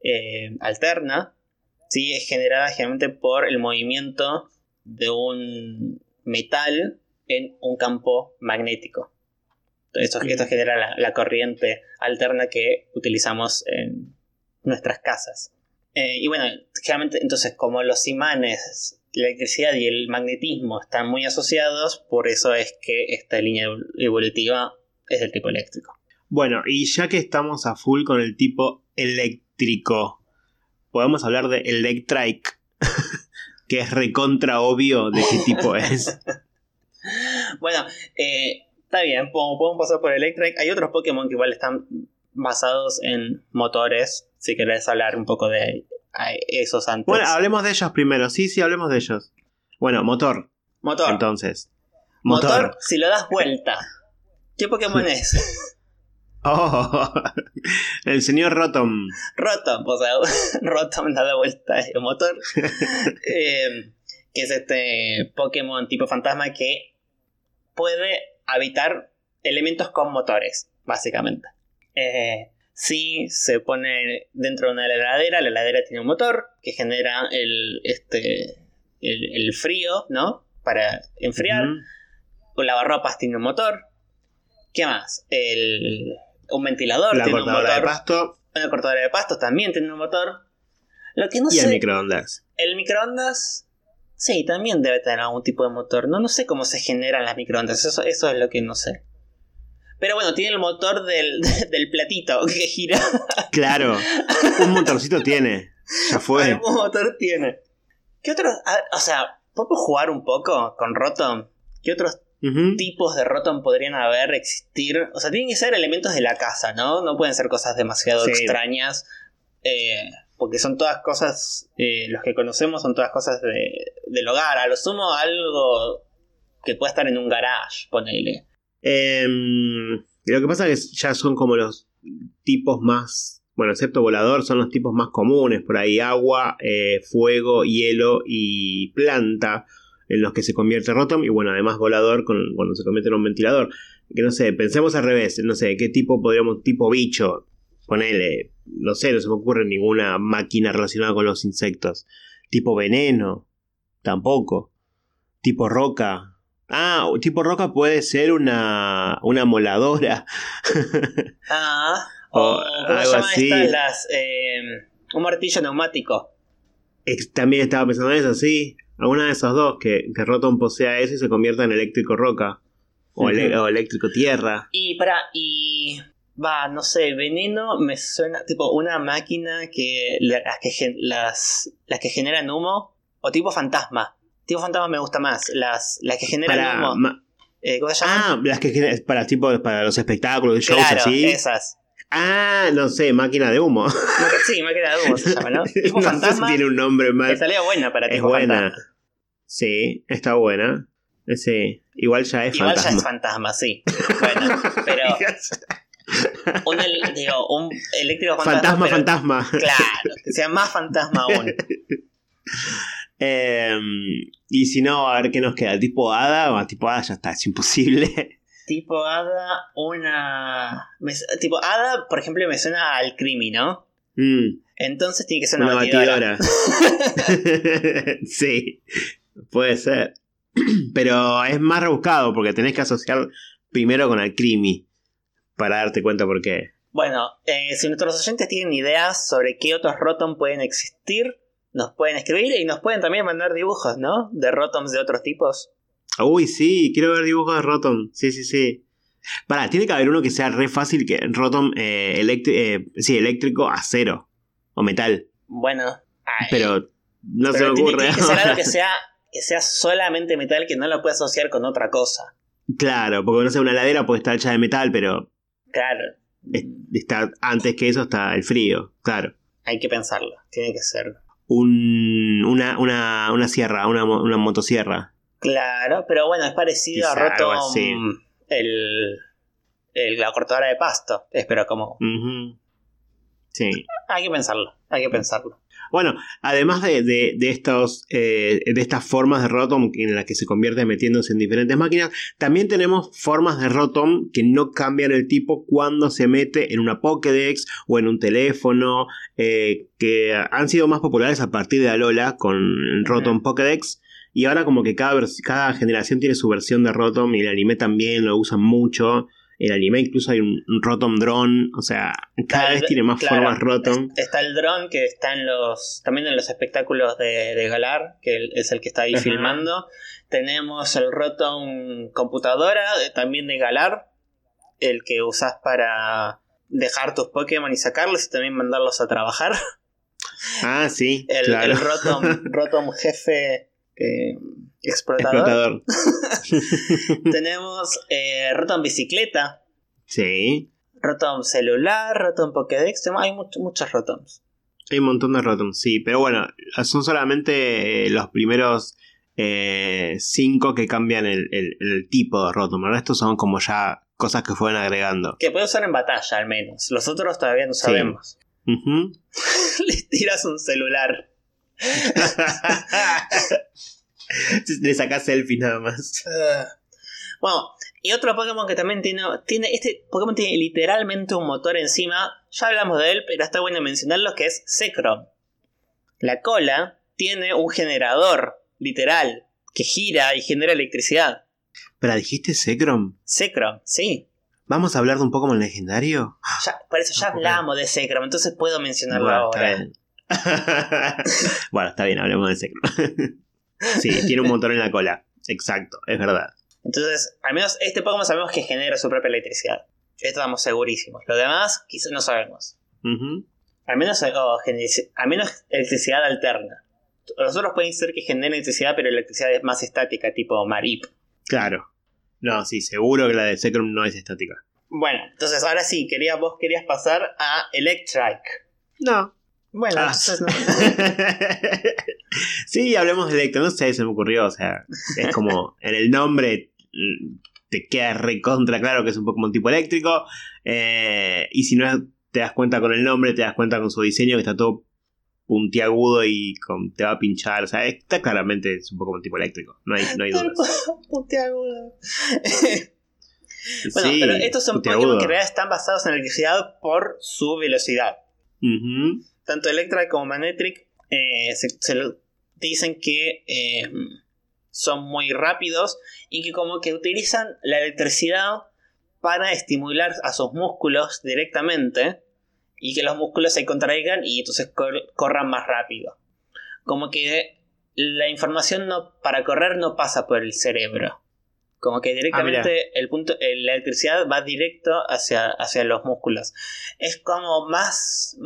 eh, alterna, ¿sí? es generada generalmente por el movimiento de un metal en un campo magnético. Esto, esto genera la, corriente alterna que utilizamos en nuestras casas. Eh, y bueno, generalmente entonces como los imanes la electricidad y el magnetismo están muy asociados, por eso es que esta línea evolutiva es del tipo eléctrico. Bueno, y ya que estamos a full con el tipo eléctrico, podemos hablar de Electrike, que es recontra obvio de qué tipo es. bueno, eh, está bien, podemos pasar por Electrike. Hay otros Pokémon que igual están basados en motores, si querés hablar un poco de esos antes. Bueno, hablemos de ellos primero, sí, sí, hablemos de ellos. Bueno, motor. Motor. Entonces. Motor, si lo das vuelta. ¿Qué Pokémon es? Oh, el señor Rotom. Rotom, o sea, Rotom da vuelta el motor. Eh, que es este Pokémon tipo fantasma que puede habitar elementos con motores, básicamente. Eh, si se pone dentro de una heladera, la heladera tiene un motor que genera el, este, el, frío, ¿no? Para enfriar. Uh lavarropas tiene un motor. ¿Qué más? El, un ventilador la tiene un motor. de pasto. Una cortadora de pasto también tiene un motor. Lo que no y el microondas. El microondas. Sí, también debe tener algún tipo de motor. No, no sé cómo se generan las microondas. Eso, eso es lo que no sé. Pero bueno, tiene el motor del, del platito que gira. Claro. Un motorcito tiene. Ya fue. Un motor tiene. ¿Qué otros? O sea, ¿podemos jugar un poco con Rotom? ¿Qué otros tipos de Rotom podrían haber, existir. O sea, tienen que ser elementos de la casa, ¿no? No pueden ser cosas demasiado extrañas. Eh, porque son todas cosas, eh, los que conocemos son todas cosas de, del hogar. A lo sumo algo que pueda estar en un garage, ponele. Em, lo que pasa es que ya son como los tipos más, bueno, excepto volador, son los tipos más comunes. Por ahí agua, eh, fuego, hielo y planta en los que se convierte Rotom y bueno, además volador con, cuando se convierte en un ventilador. Que no sé, pensemos al revés, no sé, qué tipo podríamos, tipo bicho, ponele, no sé, no se me ocurre ninguna máquina relacionada con los insectos. Tipo veneno, tampoco. Tipo roca. Ah, tipo roca puede ser una, una moladora. ah, o, algo así. Las, eh, un martillo neumático. También estaba pensando en eso, sí. Alguna de esas dos, que, que Rotom posea eso y se convierta en eléctrico roca. O, eléctrico tierra. Y para, y. Va, no sé, veneno me suena tipo una máquina que las que, las, las que generan humo. O tipo fantasma. Tipo fantasma me gusta más. Las, las que generan humo. Eh, ¿Cómo se llama? Ah, las que para tipo para los espectáculos, shows claro, así. Esas. Ah, no sé, máquina de humo. Sí, máquina de humo se llama, ¿no? Tipo fantasma. tiene un nombre más. salía buena para Es buena. Sí, está buena. Sí, igual ya es igual fantasma. Igual ya es fantasma, sí. Bueno, pero. un, digo, un eléctrico fantasma. Fantasma, fantasma. Claro, que sea más fantasma aún. Em, y si no, a ver qué nos queda. ¿Tipo hada? O tipo hada ya está, es imposible. Tipo hada, una. tipo hada, por ejemplo, me suena al crimi, ¿no? Mm. Entonces tiene que ser una, batidora. sí, puede ser. Pero es más rebuscado porque tenés que asociar primero con el crimi para darte cuenta por qué. Bueno, eh, si nuestros oyentes tienen ideas sobre qué otros Rotom pueden existir, nos pueden escribir y nos pueden también mandar dibujos, ¿no? De Rotoms de otros tipos. Uy, sí, quiero ver dibujos de Rotom. Sí, sí, sí. Para, tiene que haber uno que sea re fácil, que Rotom eh, eh, sí, eléctrico acero o metal. Bueno, pero no se me ocurre. Tiene que ser algo que sea, que sea solamente metal, que no lo pueda asociar con otra cosa. Claro, porque no sé, una ladera puede estar hecha de metal, pero. Claro. Está, antes que eso está el frío, claro. Hay que pensarlo, tiene que ser. Un, una, una, una sierra, una, una motosierra. Claro, pero bueno, es parecido a Rotom el, el, la cortadora de pasto. Espero como. Sí. Hay que pensarlo, hay que pensarlo. Bueno, además de, de, de estos, eh, de estas formas de Rotom en las que se convierte metiéndose en diferentes máquinas, también tenemos formas de Rotom que no cambian el tipo cuando se mete en una Pokédex o en un teléfono, eh, que han sido más populares a partir de Alola con Rotom Pokédex. Y ahora como que cada, cada generación tiene su versión de Rotom y el anime también lo usan mucho. El anime incluso hay un, Rotom Drone, o sea, cada vez tiene más formas Rotom. Está el drone que está en los, también en los espectáculos de, Galar, que es el que está ahí filmando. Tenemos el Rotom computadora, también de Galar, el que usas para dejar tus Pokémon y sacarlos y también mandarlos a trabajar. Ah, sí. El, el Rotom, Rotom jefe eh, explotador. Tenemos eh, Rotom bicicleta. Sí. Rotom celular, Rotom Pokédex. Hay muchos Rotoms. Hay un montón de Rotoms, sí. Pero bueno, son solamente eh, los primeros eh, cinco que cambian el, tipo de Rotom. El resto son como ya cosas que fueron agregando. Que puede usar en batalla al menos. Los otros todavía no sabemos. Le tiras un celular. Le sacas selfie nada más. Ah. bueno, y otro Pokémon que también tiene, tiene. Este Pokémon tiene literalmente un motor encima. Ya hablamos de él, pero está bueno mencionarlo: que es Zekrom. La cola tiene un generador, literal, que gira y genera electricidad. ¿Pero dijiste Zekrom? Zekrom, sí. ¿Vamos a hablar de un Pokémon legendario? por eso ya hablamos de Zekrom, entonces puedo mencionarlo ahora. bueno, está bien, hablemos de Zekrom. Sí, tiene un motor en la cola. Exacto, es verdad. Entonces, al menos este Pokémon sabemos que genera su propia electricidad. Estamos segurísimos. Lo demás, quizás no sabemos. Al menos, al menos electricidad alterna. Los otros pueden ser que generen electricidad, pero electricidad es más estática, tipo Marip. Claro. No, sí, seguro que la de Secrum no es estática. Bueno, entonces ahora sí, quería, vos querías pasar a Electrike. No, bueno, ah. entonces no. sí, hablemos de Electro. No sé, se me ocurrió. O sea, es como en el nombre te queda recontra claro que es un Pokémon tipo eléctrico. Eh, y si no te das cuenta con el nombre, te das cuenta con su diseño que está todo puntiagudo y te va a pinchar. O sea, está claramente es un Pokémon tipo eléctrico. No hay, no hay dudas. puntiagudo. bueno, pero estos son Pokémon que en realidad están basados en electricidad por su velocidad tanto Electric como Magnetric eh, se, dicen que eh, son muy rápidos y que como que utilizan la electricidad para estimular a sus músculos directamente y que los músculos se contraigan y entonces corran más rápido. Como que la información no, para correr no pasa por el cerebro. Como que directamente ah, el punto, la electricidad va directo hacia, hacia los músculos. Es como más,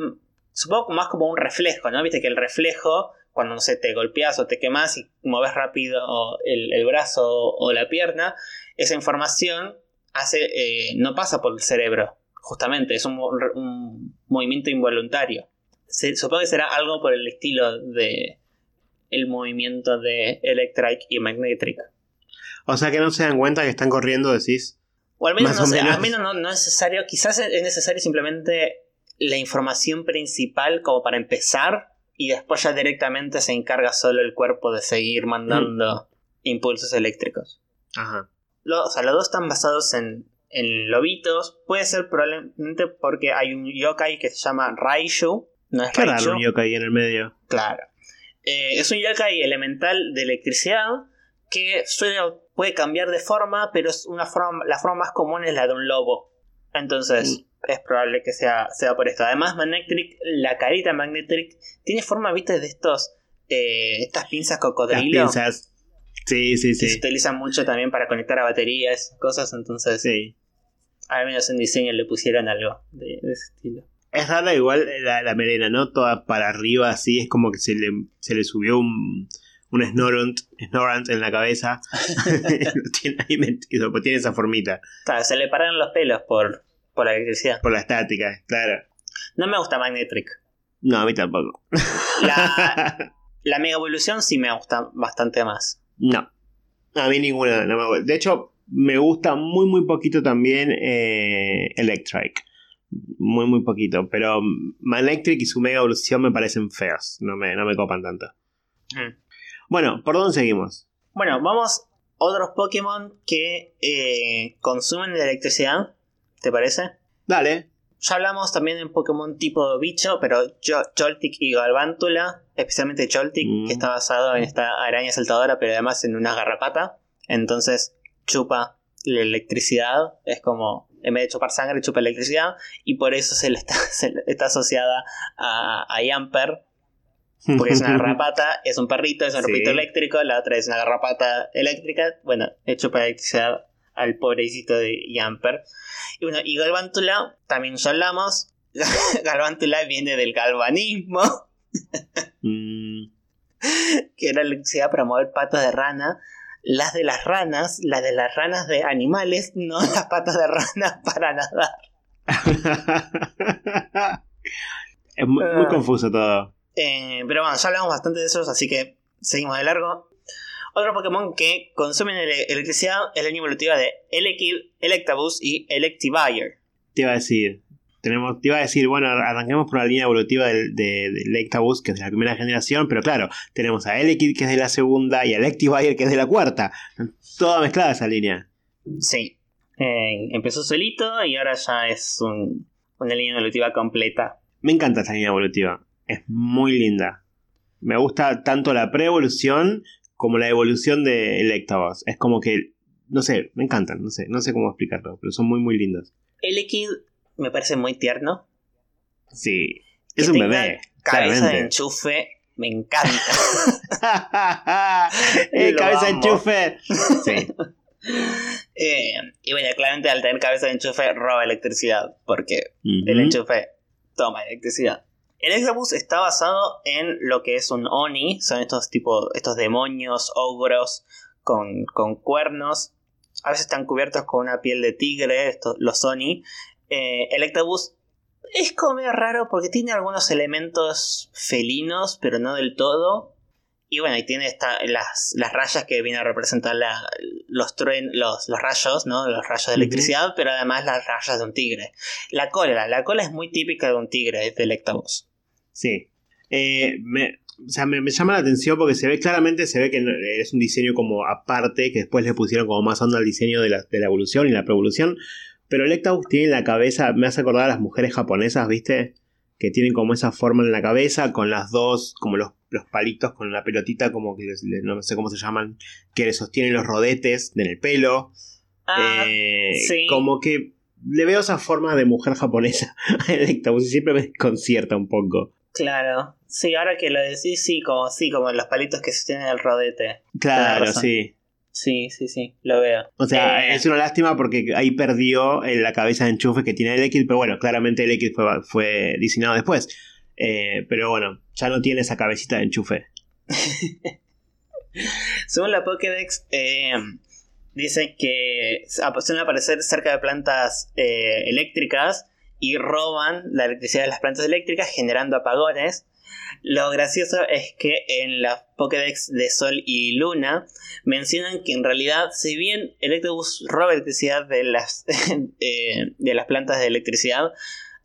supongo más como un reflejo, ¿no? Viste que el reflejo, cuando no sé, te golpeas o te quemas y mueves rápido el, brazo o la pierna, esa información hace, eh, no pasa por el cerebro, justamente, es un, movimiento involuntario. supongo que será algo por el estilo de el movimiento de Electric y Magnetic. O sea que no se dan cuenta que están corriendo, decís. O al menos, no, al menos no, no, es necesario, quizás es necesario simplemente la información principal como para empezar y después ya directamente se encarga solo el cuerpo de seguir mandando mm. impulsos eléctricos. Ajá. o sea, los dos están basados en, en lobitos. Puede ser probablemente porque hay un yokai que se llama Raiju. No es Qué un yokai en el medio. Claro. Eh, es un yokai elemental de electricidad que suele, puede cambiar de forma, pero es una forma, la forma más común es la de un lobo. Entonces, mm es probable que sea, sea por esto. Además, Magnetric, la carita Magnetric, tiene forma, viste, de estos. Eh, estas pinzas cocodrilo. Las pinzas. Sí, sí, sí. se utilizan mucho también para conectar a baterías, cosas, entonces. Sí. Al menos en diseño le pusieron algo de, ese estilo. Es rara igual la, la, melena, ¿no? Toda para arriba así, es como que se le, se le subió un, un snorant, snorant en la cabeza. lo tiene ahí metido, pues tiene esa formita. Claro, se le paran los pelos por, por la electricidad. Por la estática, claro. No me gusta Magnetric. No, a mí tampoco. La, la Mega Evolución sí me gusta bastante más. No. A mí ninguna. No me De hecho, me gusta muy, muy poquito también eh, Electric. Muy, muy poquito. Pero Magnetric y su Mega Evolución me parecen feos. No me, no me copan tanto. Mm. Bueno, ¿por dónde seguimos? Bueno, vamos otros Pokémon que eh, consumen electricidad ¿Te parece? Dale. Ya hablamos también en Pokémon tipo bicho, pero Joltik y Galvántula, especialmente Joltik, que mm. está basado en esta araña saltadora, pero además en una garrapata. Entonces chupa la electricidad, es como En vez de chupar sangre, chupa electricidad. Y por eso se le está, está asociada a, a Yamper. Porque es una garrapata, es un perrito, es un perrito eléctrico. La otra es una garrapata eléctrica. Bueno, le chupa electricidad al pobrecito de Yamper. Y bueno, y Galvántula, también ya hablamos. Galvántula viene del galvanismo. Mm. Que era electricidad para mover patas de rana las de las ranas, las de las ranas de animales, no las patas de ranas para nadar. es muy, ah. confuso todo. Eh, pero bueno, ya hablamos bastante de esos, así que seguimos de largo. Otro Pokémon que consumen electricidad es la línea evolutiva de Elekid, Electabuzz y Electivire. Te iba a decir, tenemos, te iba a decir, bueno, arranquemos por la línea evolutiva del, de, de que es de la primera generación, pero claro, tenemos a Elekid, que es de la segunda, y a Electivire, que es de la cuarta. Toda mezclada esa línea. Sí. Eh, empezó solito y ahora ya es una línea evolutiva completa. Me encanta esta línea evolutiva. Es muy linda. Me gusta tanto la pre-evolución como la evolución de Electabuzz. Es como que, no sé, me encantan, no sé, no sé cómo explicarlo, pero son muy, muy lindos. Elekid me parece muy tierno. Sí, es un bebé. Cabeza de enchufe, me encanta. eh, cabeza de enchufe. Sí. Eh, y bueno, claramente al tener cabeza de enchufe roba electricidad, porque el enchufe toma electricidad. El Exabus está basado en lo que es un Oni, son estos tipos, estos demonios, ogros con, con cuernos. A veces están cubiertos con una piel de tigre, estos, los Oni, eh, Electabuzz es como medio raro porque tiene algunos elementos felinos, pero no del todo. Y bueno, y tiene las, las rayas que vienen a representar los, los, los, rayos, ¿no? Los rayos de electricidad, pero además las rayas de un tigre. La cola, la cola es muy típica de un tigre, de Electabuzz. Sí. Eh, me, o sea, me, llama la atención porque se ve claramente, se ve que es un diseño como aparte, que después le pusieron como más onda al diseño de la, de la evolución y la preevolución. Pero Electabuzz tiene en la cabeza, me hace acordar a las mujeres japonesas, ¿viste? Que tienen como esa forma en la cabeza, con las dos, como los, los palitos con la pelotita, como que no sé cómo se llaman, que le sostienen los rodetes en el pelo. Ah, eh, sí. Como que le veo esa forma de mujer japonesa a Electabuzz y siempre me desconcierta un poco. Claro, sí, ahora que lo decís, sí, como, sí, como los palitos que sostienen el rodete. Claro, sí. Sí, sí, sí, lo veo. O sea, eh, es una lástima porque ahí perdió la cabeza de enchufe que tiene el X, pero bueno, claramente el X fue, diseñado después. Eh, pero bueno, ya no tiene esa cabecita de enchufe. Según la Pokédex, eh, dice que suelen aparecer cerca de plantas eléctricas y roban la electricidad de las plantas eléctricas generando apagones. Lo gracioso es que en la Pokédex de Sol y Luna mencionan que en realidad, si bien Electabuzz roba electricidad de las, eh, de las plantas de electricidad,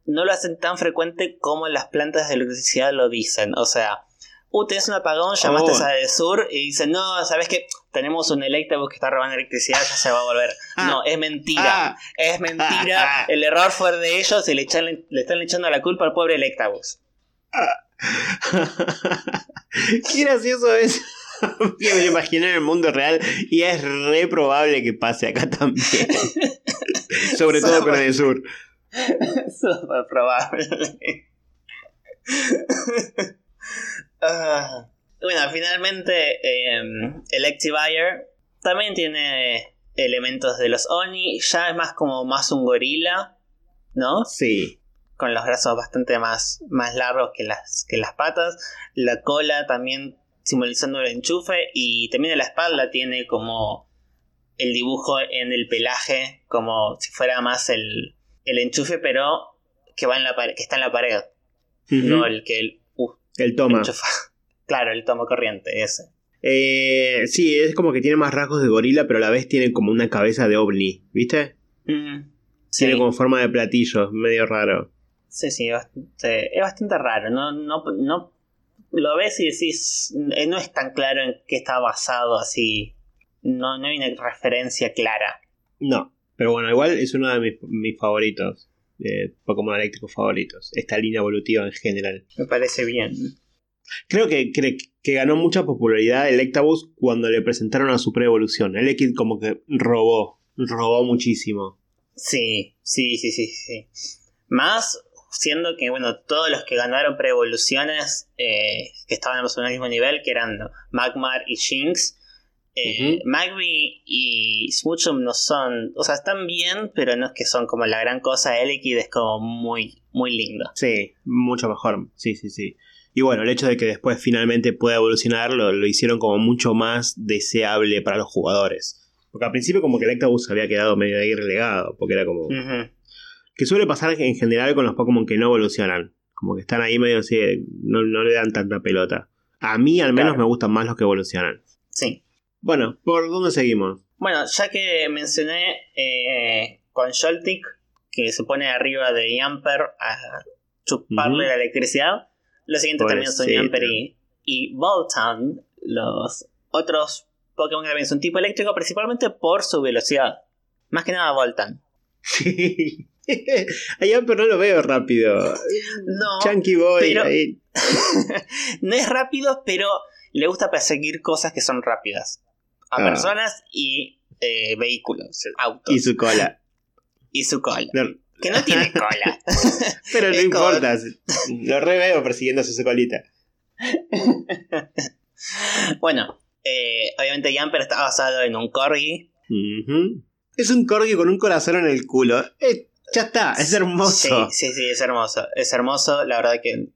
no lo hacen tan frecuente como las plantas de electricidad lo dicen. O sea, uh, tenés un apagón, llamaste oh. a de Sur y dicen, no, ¿sabes qué? Tenemos un Electabuzz que está robando electricidad, ya se va a volver. Ah. no, es mentira. Ah. es mentira. Ah, el error fue de ellos y le, le están echando la culpa al pobre Electabuzz. Qué gracioso es. que me lo imaginé en el mundo real y es re probable que pase acá también. Sobre todo con el sur. Súper probable. Ah, bueno, finalmente eh, Electivire también tiene elementos de los Oni. Ya es más como más un gorila, ¿no? Sí con los brazos bastante más, más largos que las, que las patas, la cola también simbolizando el enchufe y también en la espalda tiene como el dibujo en el pelaje como si fuera más el, el enchufe pero que va en la que está en la pared no el que el, toma claro el toma corriente ese eh, sí es como que tiene más rasgos de gorila pero a la vez tiene como una cabeza de ovni viste mm, tiene como forma de platillo medio raro Sí, sí, es bastante raro. No, no, no lo ves y decís, eh, no es tan claro en qué está basado así. No, no hay una referencia clara. No, pero bueno, igual es uno de mis, mis favoritos. Eh, Pokémon eléctricos favoritos. Esta línea evolutiva en general. Me parece bien. Creo que, que, ganó mucha popularidad el cuando le presentaron a su pre-evolución. El X como que robó, robó muchísimo. Sí, sí, sí, sí, sí. Más siendo que, bueno, todos los que ganaron pre-evoluciones eh, que estaban en el mismo nivel, que eran Magmar y Jinx, eh, Magby y Smoochum no son, o sea, están bien, pero no es que son como la gran cosa. Elekid es como muy, muy lindo. Sí, mucho mejor. Sí, sí, sí. Y bueno, el hecho de que después finalmente pueda evolucionar lo, lo hicieron como mucho más deseable para los jugadores. Porque al principio como que Electabuzz había quedado medio ahí relegado, porque era como... Que suele pasar en general con los Pokémon que no evolucionan. Como que están ahí medio así, no, le dan tanta pelota. A mí al menos me gustan más los que evolucionan. Sí. Bueno, ¿por dónde seguimos? Bueno, ya que mencioné eh, con Joltik, que se pone arriba de Yamper a chuparle la electricidad, lo siguiente también son Yamper y, y Voltan, los otros Pokémon que también son tipo eléctrico, principalmente por su velocidad. Más que nada Voltan. Sí. A Yamper no lo veo rápido. No. Chunky Boy. no es rápido, pero le gusta perseguir cosas que son rápidas. A ah. personas y eh, vehículos, autos. Y su cola. Y su cola. Que no tiene cola. pero no importa. Lo re veo persiguiendo su colita. bueno, eh, obviamente Jumper está basado en un corgi. Es un corgi con un corazón en el culo. Eh, ya está, es hermoso. Sí, sí, sí, es hermoso. Es hermoso, la verdad que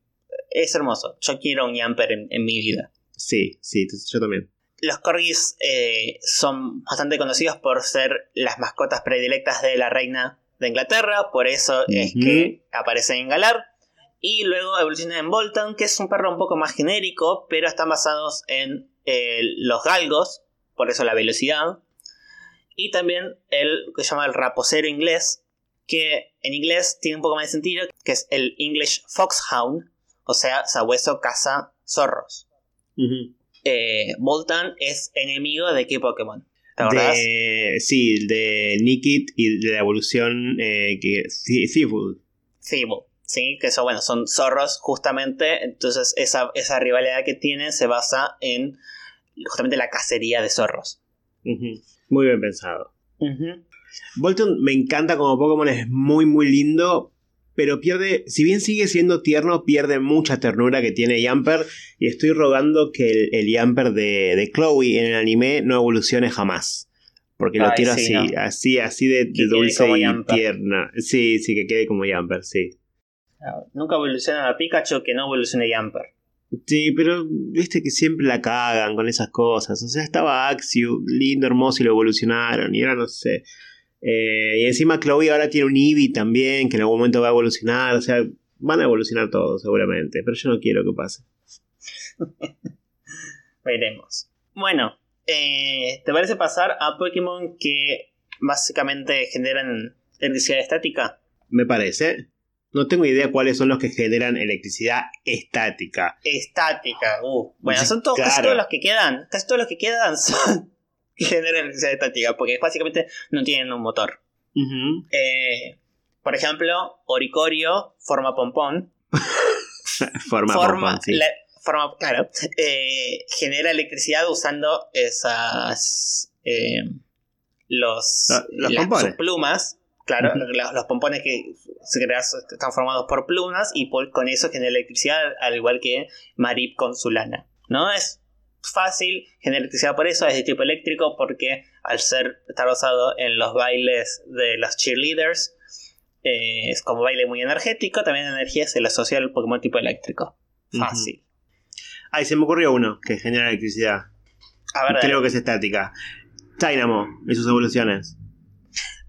es hermoso. Yo quiero un Jumper en, mi vida. Sí, sí, yo también. Los corgis eh, son bastante conocidos por ser las mascotas predilectas de la reina de Inglaterra, por eso es que aparecen en Galar. Y luego evolucionan en Bolton, que es un perro un poco más genérico, pero están basados en eh, los galgos, por eso la velocidad, y también el que se llama el raposero inglés, que en inglés tiene un poco más de sentido, que es el English Foxhound, o sea, sabueso caza zorros. Eh, Bolton es enemigo de qué Pokémon? ¿Te acordás? De, sí, de Nikit y de la evolución eh, que Thibault. ¿sí? Que son, bueno, son zorros justamente, entonces esa, esa rivalidad que tienen se basa en justamente la cacería de zorros. Muy bien pensado. Bolton me encanta como Pokémon, es muy muy lindo, pero pierde, si bien sigue siendo tierno, pierde mucha ternura que tiene Yamper y estoy rogando que el, el Yamper de, de, Chloe en el anime no evolucione jamás. Porque lo quiero así, así, así de, dulce y tierna. Sí, sí, que quede como Yamper, sí. Nunca evoluciona a Pikachu que no evolucione Jumper. Sí, pero viste que siempre la cagan con esas cosas. O sea, estaba Axio, lindo, hermoso, y lo evolucionaron. Y ahora no sé. Eh, y encima Chloe ahora tiene un Eevee también, que en algún momento va a evolucionar. O sea, van a evolucionar todos seguramente. Pero yo no quiero que pase. Veremos. Bueno, eh, ¿te parece pasar a Pokémon que básicamente generan electricidad estática? Me parece. No tengo idea cuáles son los que generan electricidad estática. Estática, uh. Bueno, son todos, casi todos los que quedan. Casi todos los que quedan son que generan electricidad estática. Porque básicamente no tienen un motor. Eh, por ejemplo, Oricorio forma pompón. forma, pompón, sí. forma, claro. Eh, genera electricidad usando esas. Eh, los, los las, plumas Claro, los, pompones que se crean están formados por plumas y con eso genera electricidad, al igual que Marip con su lana. ¿No? Es fácil generar electricidad por eso, es de tipo eléctrico, porque al ser estar basado en los bailes de los cheerleaders, eh, es como baile muy energético, también energía se le asocia al Pokémon tipo eléctrico. Fácil. Ay, se me ocurrió uno que genera electricidad. A ver, Creo que es estática. Dynamo y sus evoluciones.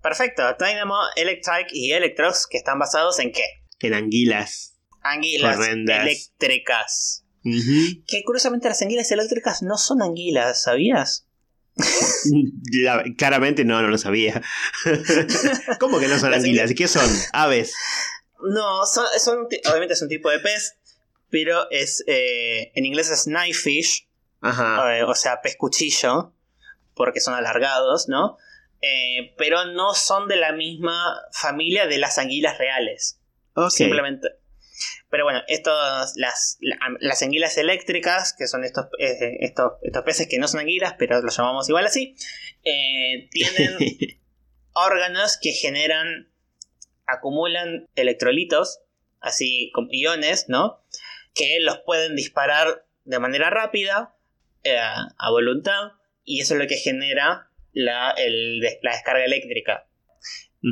Perfecto. Dynamo, Electric y Electrox, que están basados en qué? En anguilas. Anguilas eléctricas. Que curiosamente las anguilas eléctricas no son anguilas, ¿sabías? claramente no, no lo sabía. ¿Cómo que no son anguilas? ¿Qué son? ¿Aves? No, son, obviamente es un tipo de pez, pero es eh, en inglés es knife fish, Ajá. Eh, o sea, pez cuchillo, porque son alargados, ¿no? Eh, pero no son de la misma familia de las anguilas reales. Simplemente. Pero bueno, estos, las, las anguilas eléctricas, que son estos, eh, estos, estos peces que no son anguilas, pero los llamamos igual así, eh, tienen órganos que generan, acumulan electrolitos, así como iones, ¿no? Que los pueden disparar de manera rápida, eh, a voluntad, y eso es lo que genera la, la descarga eléctrica.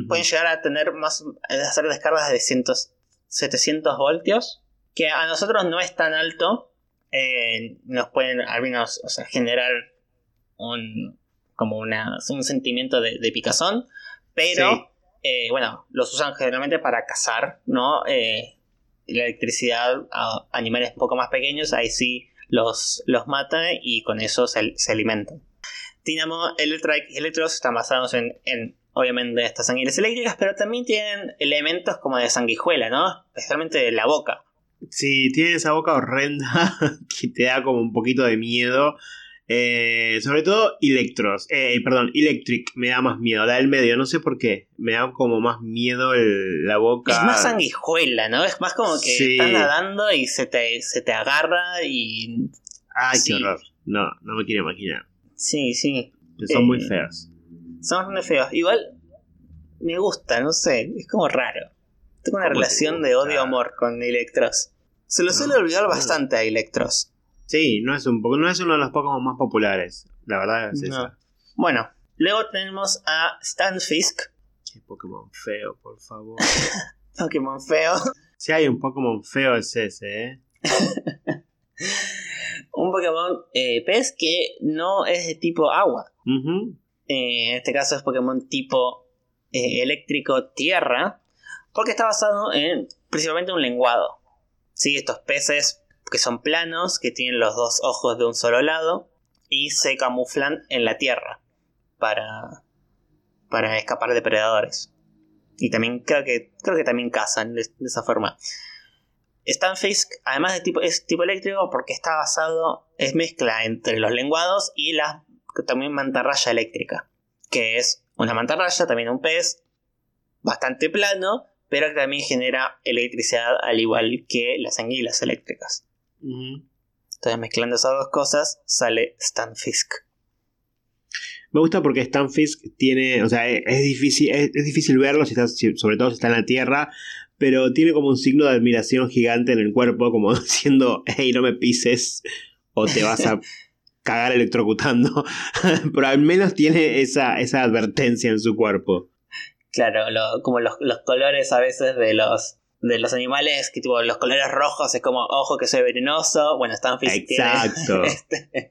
Pueden llegar a tener más, a hacer descargas de 700 voltios, que a nosotros no es tan alto, eh, nos pueden al menos generar un, como una, un sentimiento de, picazón, pero eh, bueno, los usan generalmente para cazar, ¿no? Eh, la electricidad a animales un poco más pequeños, ahí sí los, los mata y con eso se, alimentan. Dynamo Electric Electros están basados en, en, obviamente, estas sanguíneas eléctricas, pero también tienen elementos como de sanguijuela, ¿no? Especialmente de la boca. Sí, tiene esa boca horrenda que te da como un poquito de miedo. Eh, sobre todo Electros, eh, perdón, Electric me da más miedo, la del medio, no sé por qué, me da como más miedo la boca. Es más sanguijuela, ¿no? Es más como que estás nadando y se te, se te agarra y... Ay, qué horror. No, no me quiero imaginar. Sí, sí. Son muy eh, feos. Son muy feos. Igual me gusta, no sé, es como raro. Tengo una relación de odio-amor con Electros. Se lo suele olvidar bastante a Electros. Sí, no es, un, no es uno de los Pokémon más populares. La verdad es eso. Bueno, luego tenemos a Stanfisk. Qué Pokémon feo, por favor. Pokémon feo. Si hay un Pokémon feo es ese, ¿eh? un Pokémon eh, pez que no es de tipo agua. Eh, en este caso es Pokémon tipo eh, eléctrico tierra. Porque está basado en principalmente un lenguado. Sí, estos peces que son planos, que tienen los dos ojos de un solo lado y se camuflan en la tierra para, para escapar de depredadores. Y también creo que, creo que también cazan de, esa forma. Stanfisk, además de tipo, es tipo eléctrico porque está basado, es mezcla entre los lenguados y la también mantarraya eléctrica, que es una mantarraya, también un pez, bastante plano, pero que también genera electricidad al igual que las anguilas eléctricas. Entonces mezclando esas dos cosas sale Stanfisk. Me gusta porque Stanfisk tiene, o sea, es difícil, es, difícil verlo, si sobre todo si está en la Tierra, pero tiene como un signo de admiración gigante en el cuerpo, como diciendo, hey, no me pises o te vas a cagar electrocutando, pero al menos tiene esa, esa advertencia en su cuerpo. Claro, como los, colores a veces de los de los animales, que tipo los colores rojos es como ojo que soy venenoso. Bueno, están Exacto. Este,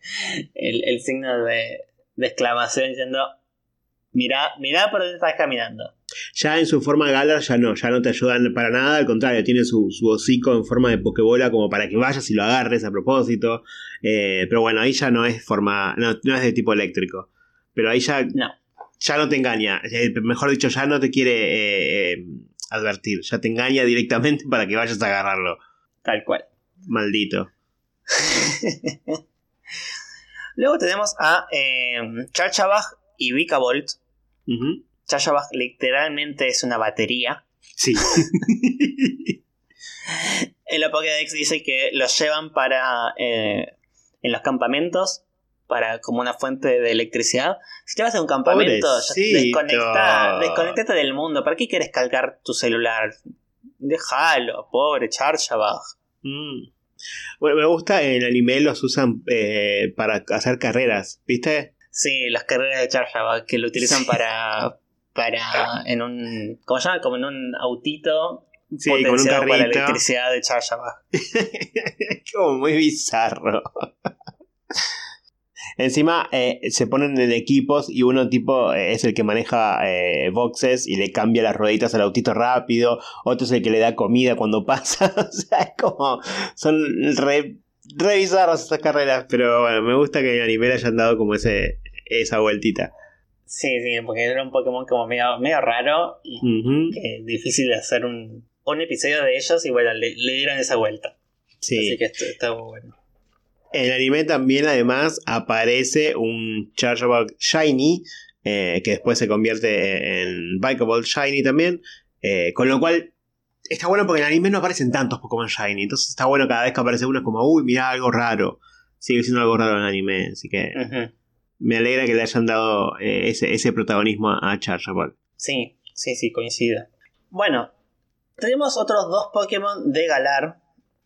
el, signo de, exclamación diciendo mira, mira por dónde estás caminando. Ya en su forma Galar ya no, ya no te ayudan para nada, al contrario, tiene su, su hocico en forma de pokebola como para que vayas y lo agarres a propósito. Eh, pero bueno, ahí ya no es forma, no, no es de tipo eléctrico. Pero ahí ya no ya no te engaña. Eh, mejor dicho, ya no te quiere eh, advertir. Ya te engaña directamente para que vayas a agarrarlo. Tal cual. Maldito. Luego tenemos a Charchabach y Vikavolt. Uh Charchabach literalmente es una batería. Sí. El Pokédex dice que los llevan para en los campamentos para como una fuente de electricidad. Si te vas a un campamento, desconecta, desconectate del mundo. ¿Para qué quieres cargar tu celular? Déjalo, pobre Charchabach. Mm. Bueno, me gusta en el anime los usan eh, para hacer carreras, ¿viste? Sí, las carreras de Charchabach que lo utilizan para para en un ¿cómo se llama? Como en un autito Sí, con un carrito. para la electricidad de Charchabach. como muy bizarro. Encima eh, se ponen en equipos y uno tipo eh, es el que maneja eh, boxes y le cambia las rueditas al autito rápido, otro es el que le da comida cuando pasa, o sea, es como son re, re bizarras estas carreras, pero bueno, me gusta que en el anime le hayan dado como ese esa vueltita. Sí, sí, porque era un Pokémon como medio, medio raro y difícil de hacer un, un, episodio de ellos y bueno, le, dieron esa vuelta. Sí. Así que esto está muy bueno. En el anime también además aparece un Charjabug Shiny, eh, que después se convierte en Bikeable Shiny también, eh, con lo cual está bueno porque en el anime no aparecen tantos Pokémon Shiny, entonces está bueno cada vez que aparece uno como, uy, mira algo raro, sigue siendo algo raro en el anime, así que me alegra que le hayan dado eh, ese, ese, protagonismo a Charjabug. Sí, sí, sí, coincido. Bueno, tenemos otros dos Pokémon de Galar,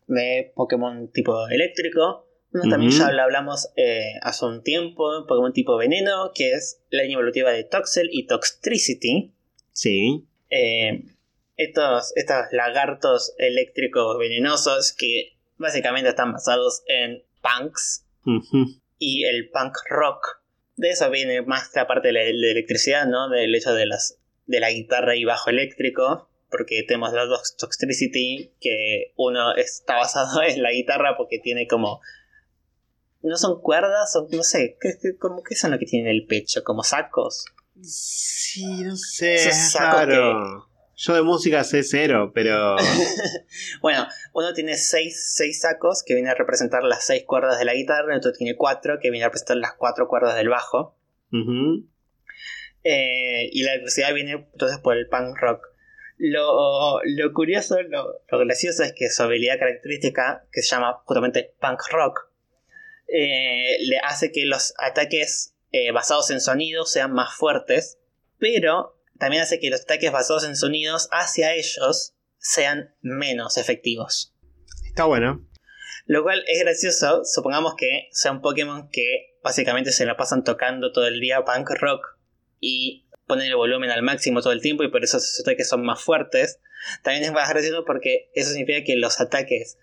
de Pokémon tipo eléctrico. Uno también ya lo hablamos eh, hace un tiempo, Pokémon tipo veneno, que es la línea evolutiva de Toxel y Toxtricity. Sí. Eh, estos, estos lagartos eléctricos venenosos que básicamente están basados en punks y el punk rock. De eso viene más la parte de la, electricidad, ¿no? Del hecho de, las, de la guitarra y bajo eléctrico. Porque tenemos los dos Toxtricity, que uno está basado en la guitarra porque tiene como no son cuerdas, o no sé, ¿qué, qué, como, ¿qué son lo que tienen en el pecho? ¿Como sacos? Sí, no sé, es raro. Yo de música sé cero, pero. bueno, uno tiene seis, seis, sacos que vienen a representar las seis cuerdas de la guitarra, otro tiene cuatro que vienen a representar las cuatro cuerdas del bajo. Eh, y la electricidad viene entonces por el punk rock. Lo, lo curioso, lo, gracioso es que su habilidad característica, que se llama justamente punk rock, eh, le hace que los ataques eh, basados en sonidos sean más fuertes, pero también hace que los ataques basados en sonidos hacia ellos sean menos efectivos. Está bueno. Lo cual es gracioso, supongamos que sea un Pokémon que básicamente se la pasan tocando todo el día punk rock y ponen el volumen al máximo todo el tiempo y por eso sus ataques son más fuertes. También es más gracioso porque eso significa que los ataques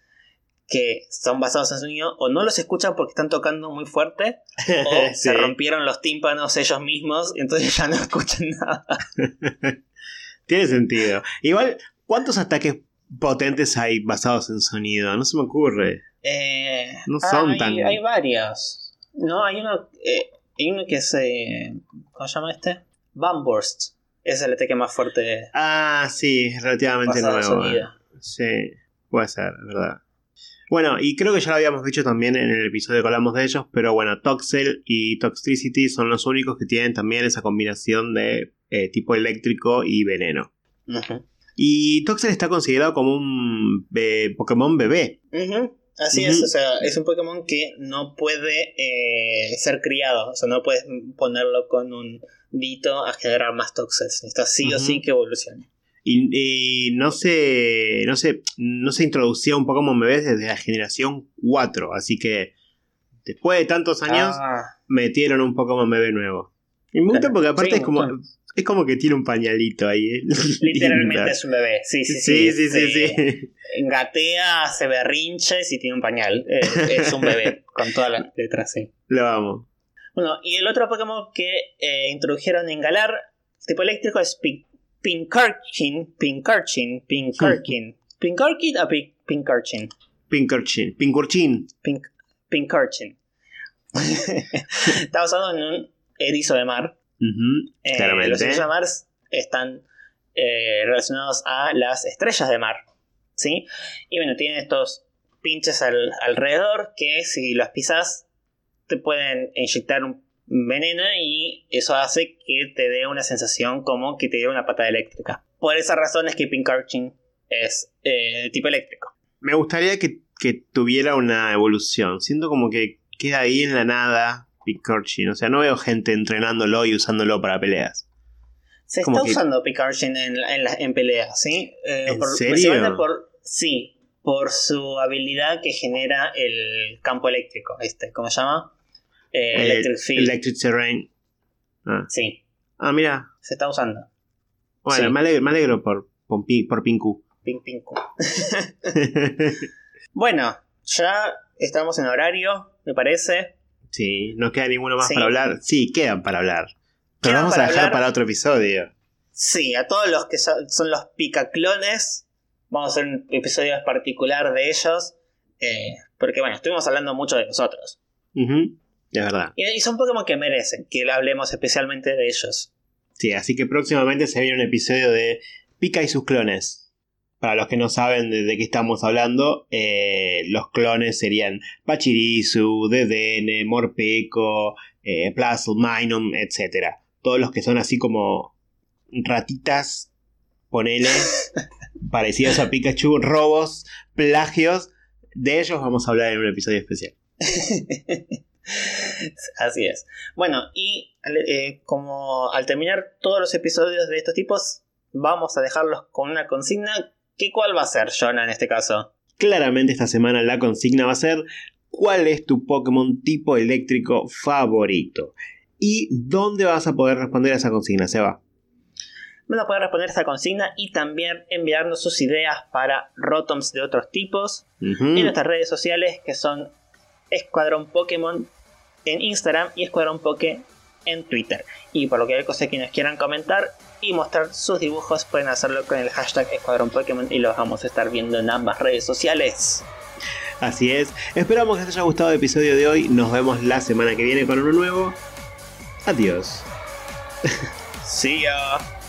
que son basados en sonido o no los escuchan porque están tocando muy fuerte o se rompieron los tímpanos ellos mismos y entonces ya no escuchan nada. Tiene sentido. Igual, ¿cuántos ataques potentes hay basados en sonido? No se me ocurre. Eh, no son hay, tan... Hay varios. No, hay uno, eh, hay uno que se... ¿Cómo se llama este? Bumburst. Es el ataque más fuerte. Ah, sí, relativamente nuevo. Eh. Sí, puede ser, verdad. Bueno, y creo que ya lo habíamos dicho también en el episodio que hablamos de ellos, pero bueno, Toxel y Toxicity son los únicos que tienen también esa combinación de eh, tipo eléctrico y veneno. Y Toxel está considerado como un eh, Pokémon bebé. Así es, o sea, es un Pokémon que no puede eh, ser criado, o sea, no puedes ponerlo con un dito a generar más Toxels, necesita sí o sí que evolucione. Y, no se no se no se introducía un Pokémon bebé desde la generación 4, así que después de tantos años ah. metieron un Pokémon bebé nuevo. Y me gusta porque aparte es como es como que tiene un pañalito ahí. ¿eh? Literalmente es un bebé. Sí, sí, sí. sí, sí, sí, sí. Gatea, se berrinche si tiene un pañal. Es, un bebé con todas las letras, sí. Lo vamos. Bueno, y el otro Pokémon que eh, introdujeron en Galar, tipo eléctrico, es Pic Pinkarchin, Pinkarchin, Pinkarchin. Pinkarchin o Pinkarchin? Pinkarchin, Pinkurchin. Pink, Pinkarchin. Está basado en un erizo de mar. Eh, los erizos de mar están eh, relacionados a las estrellas de mar. ¿Sí? Y bueno, tienen estos pinches alrededor que si los pisas te pueden inyectar un veneno y eso hace que te dé una sensación como que te dé una patada eléctrica. Por esa razón es que Pinkarchin es eh, tipo eléctrico. Me gustaría que, tuviera una evolución. Siento como que queda ahí en la nada Pinkarchin. O sea, no veo gente entrenándolo y usándolo para peleas. Se está usando Pinkarchin en, en, peleas, ¿sí? Eh, ¿En serio? Por, sí, por su habilidad que genera el campo eléctrico, este, ¿cómo se llama? Eh, Electric Field. Electric Terrain. Ah. Sí. Ah, mira. Se está usando. Bueno, me, alegro, por, por, Pinku. Pink Pinku. bueno, ya estamos en horario, me parece. Sí, no queda ninguno más para hablar. Sí, quedan para hablar. Pero vamos a dejar para otro episodio. Sí, a todos los que son, los picaclones, vamos a hacer un episodio particular de ellos. Eh, porque bueno, estuvimos hablando mucho de nosotros. Es verdad. Y, son Pokémon que merecen que hablemos especialmente de ellos. Sí, así que próximamente se viene un episodio de Pika y sus clones. Para los que no saben de, qué estamos hablando, eh, los clones serían Pachirisu, Dedenne, Morpeko, eh, Minum, etc. Todos los que son así como ratitas, ponele, parecidos a Pikachu, robos, plagios. De ellos vamos a hablar en un episodio especial. Así es. Bueno, y eh, como al terminar todos los episodios de estos tipos, vamos a dejarlos con una consigna. ¿Qué cuál va a ser, Jonah, en este caso? Claramente esta semana la consigna va a ser ¿cuál es tu Pokémon tipo eléctrico favorito? ¿Y dónde vas a poder responder a esa consigna, Seba? Van a poder responder a esa consigna y también enviarnos sus ideas para Rotoms de otros tipos en nuestras redes sociales que son Escuadrón Pokémon en Instagram y Escuadrón Poké en Twitter. Y por lo que hay cosas que nos quieran comentar y mostrar sus dibujos, pueden hacerlo con el hashtag Escuadrón Pokémon y los vamos a estar viendo en ambas redes sociales. Así es, esperamos que les haya gustado el episodio de hoy. Nos vemos la semana que viene con uno nuevo. Adiós. See ya.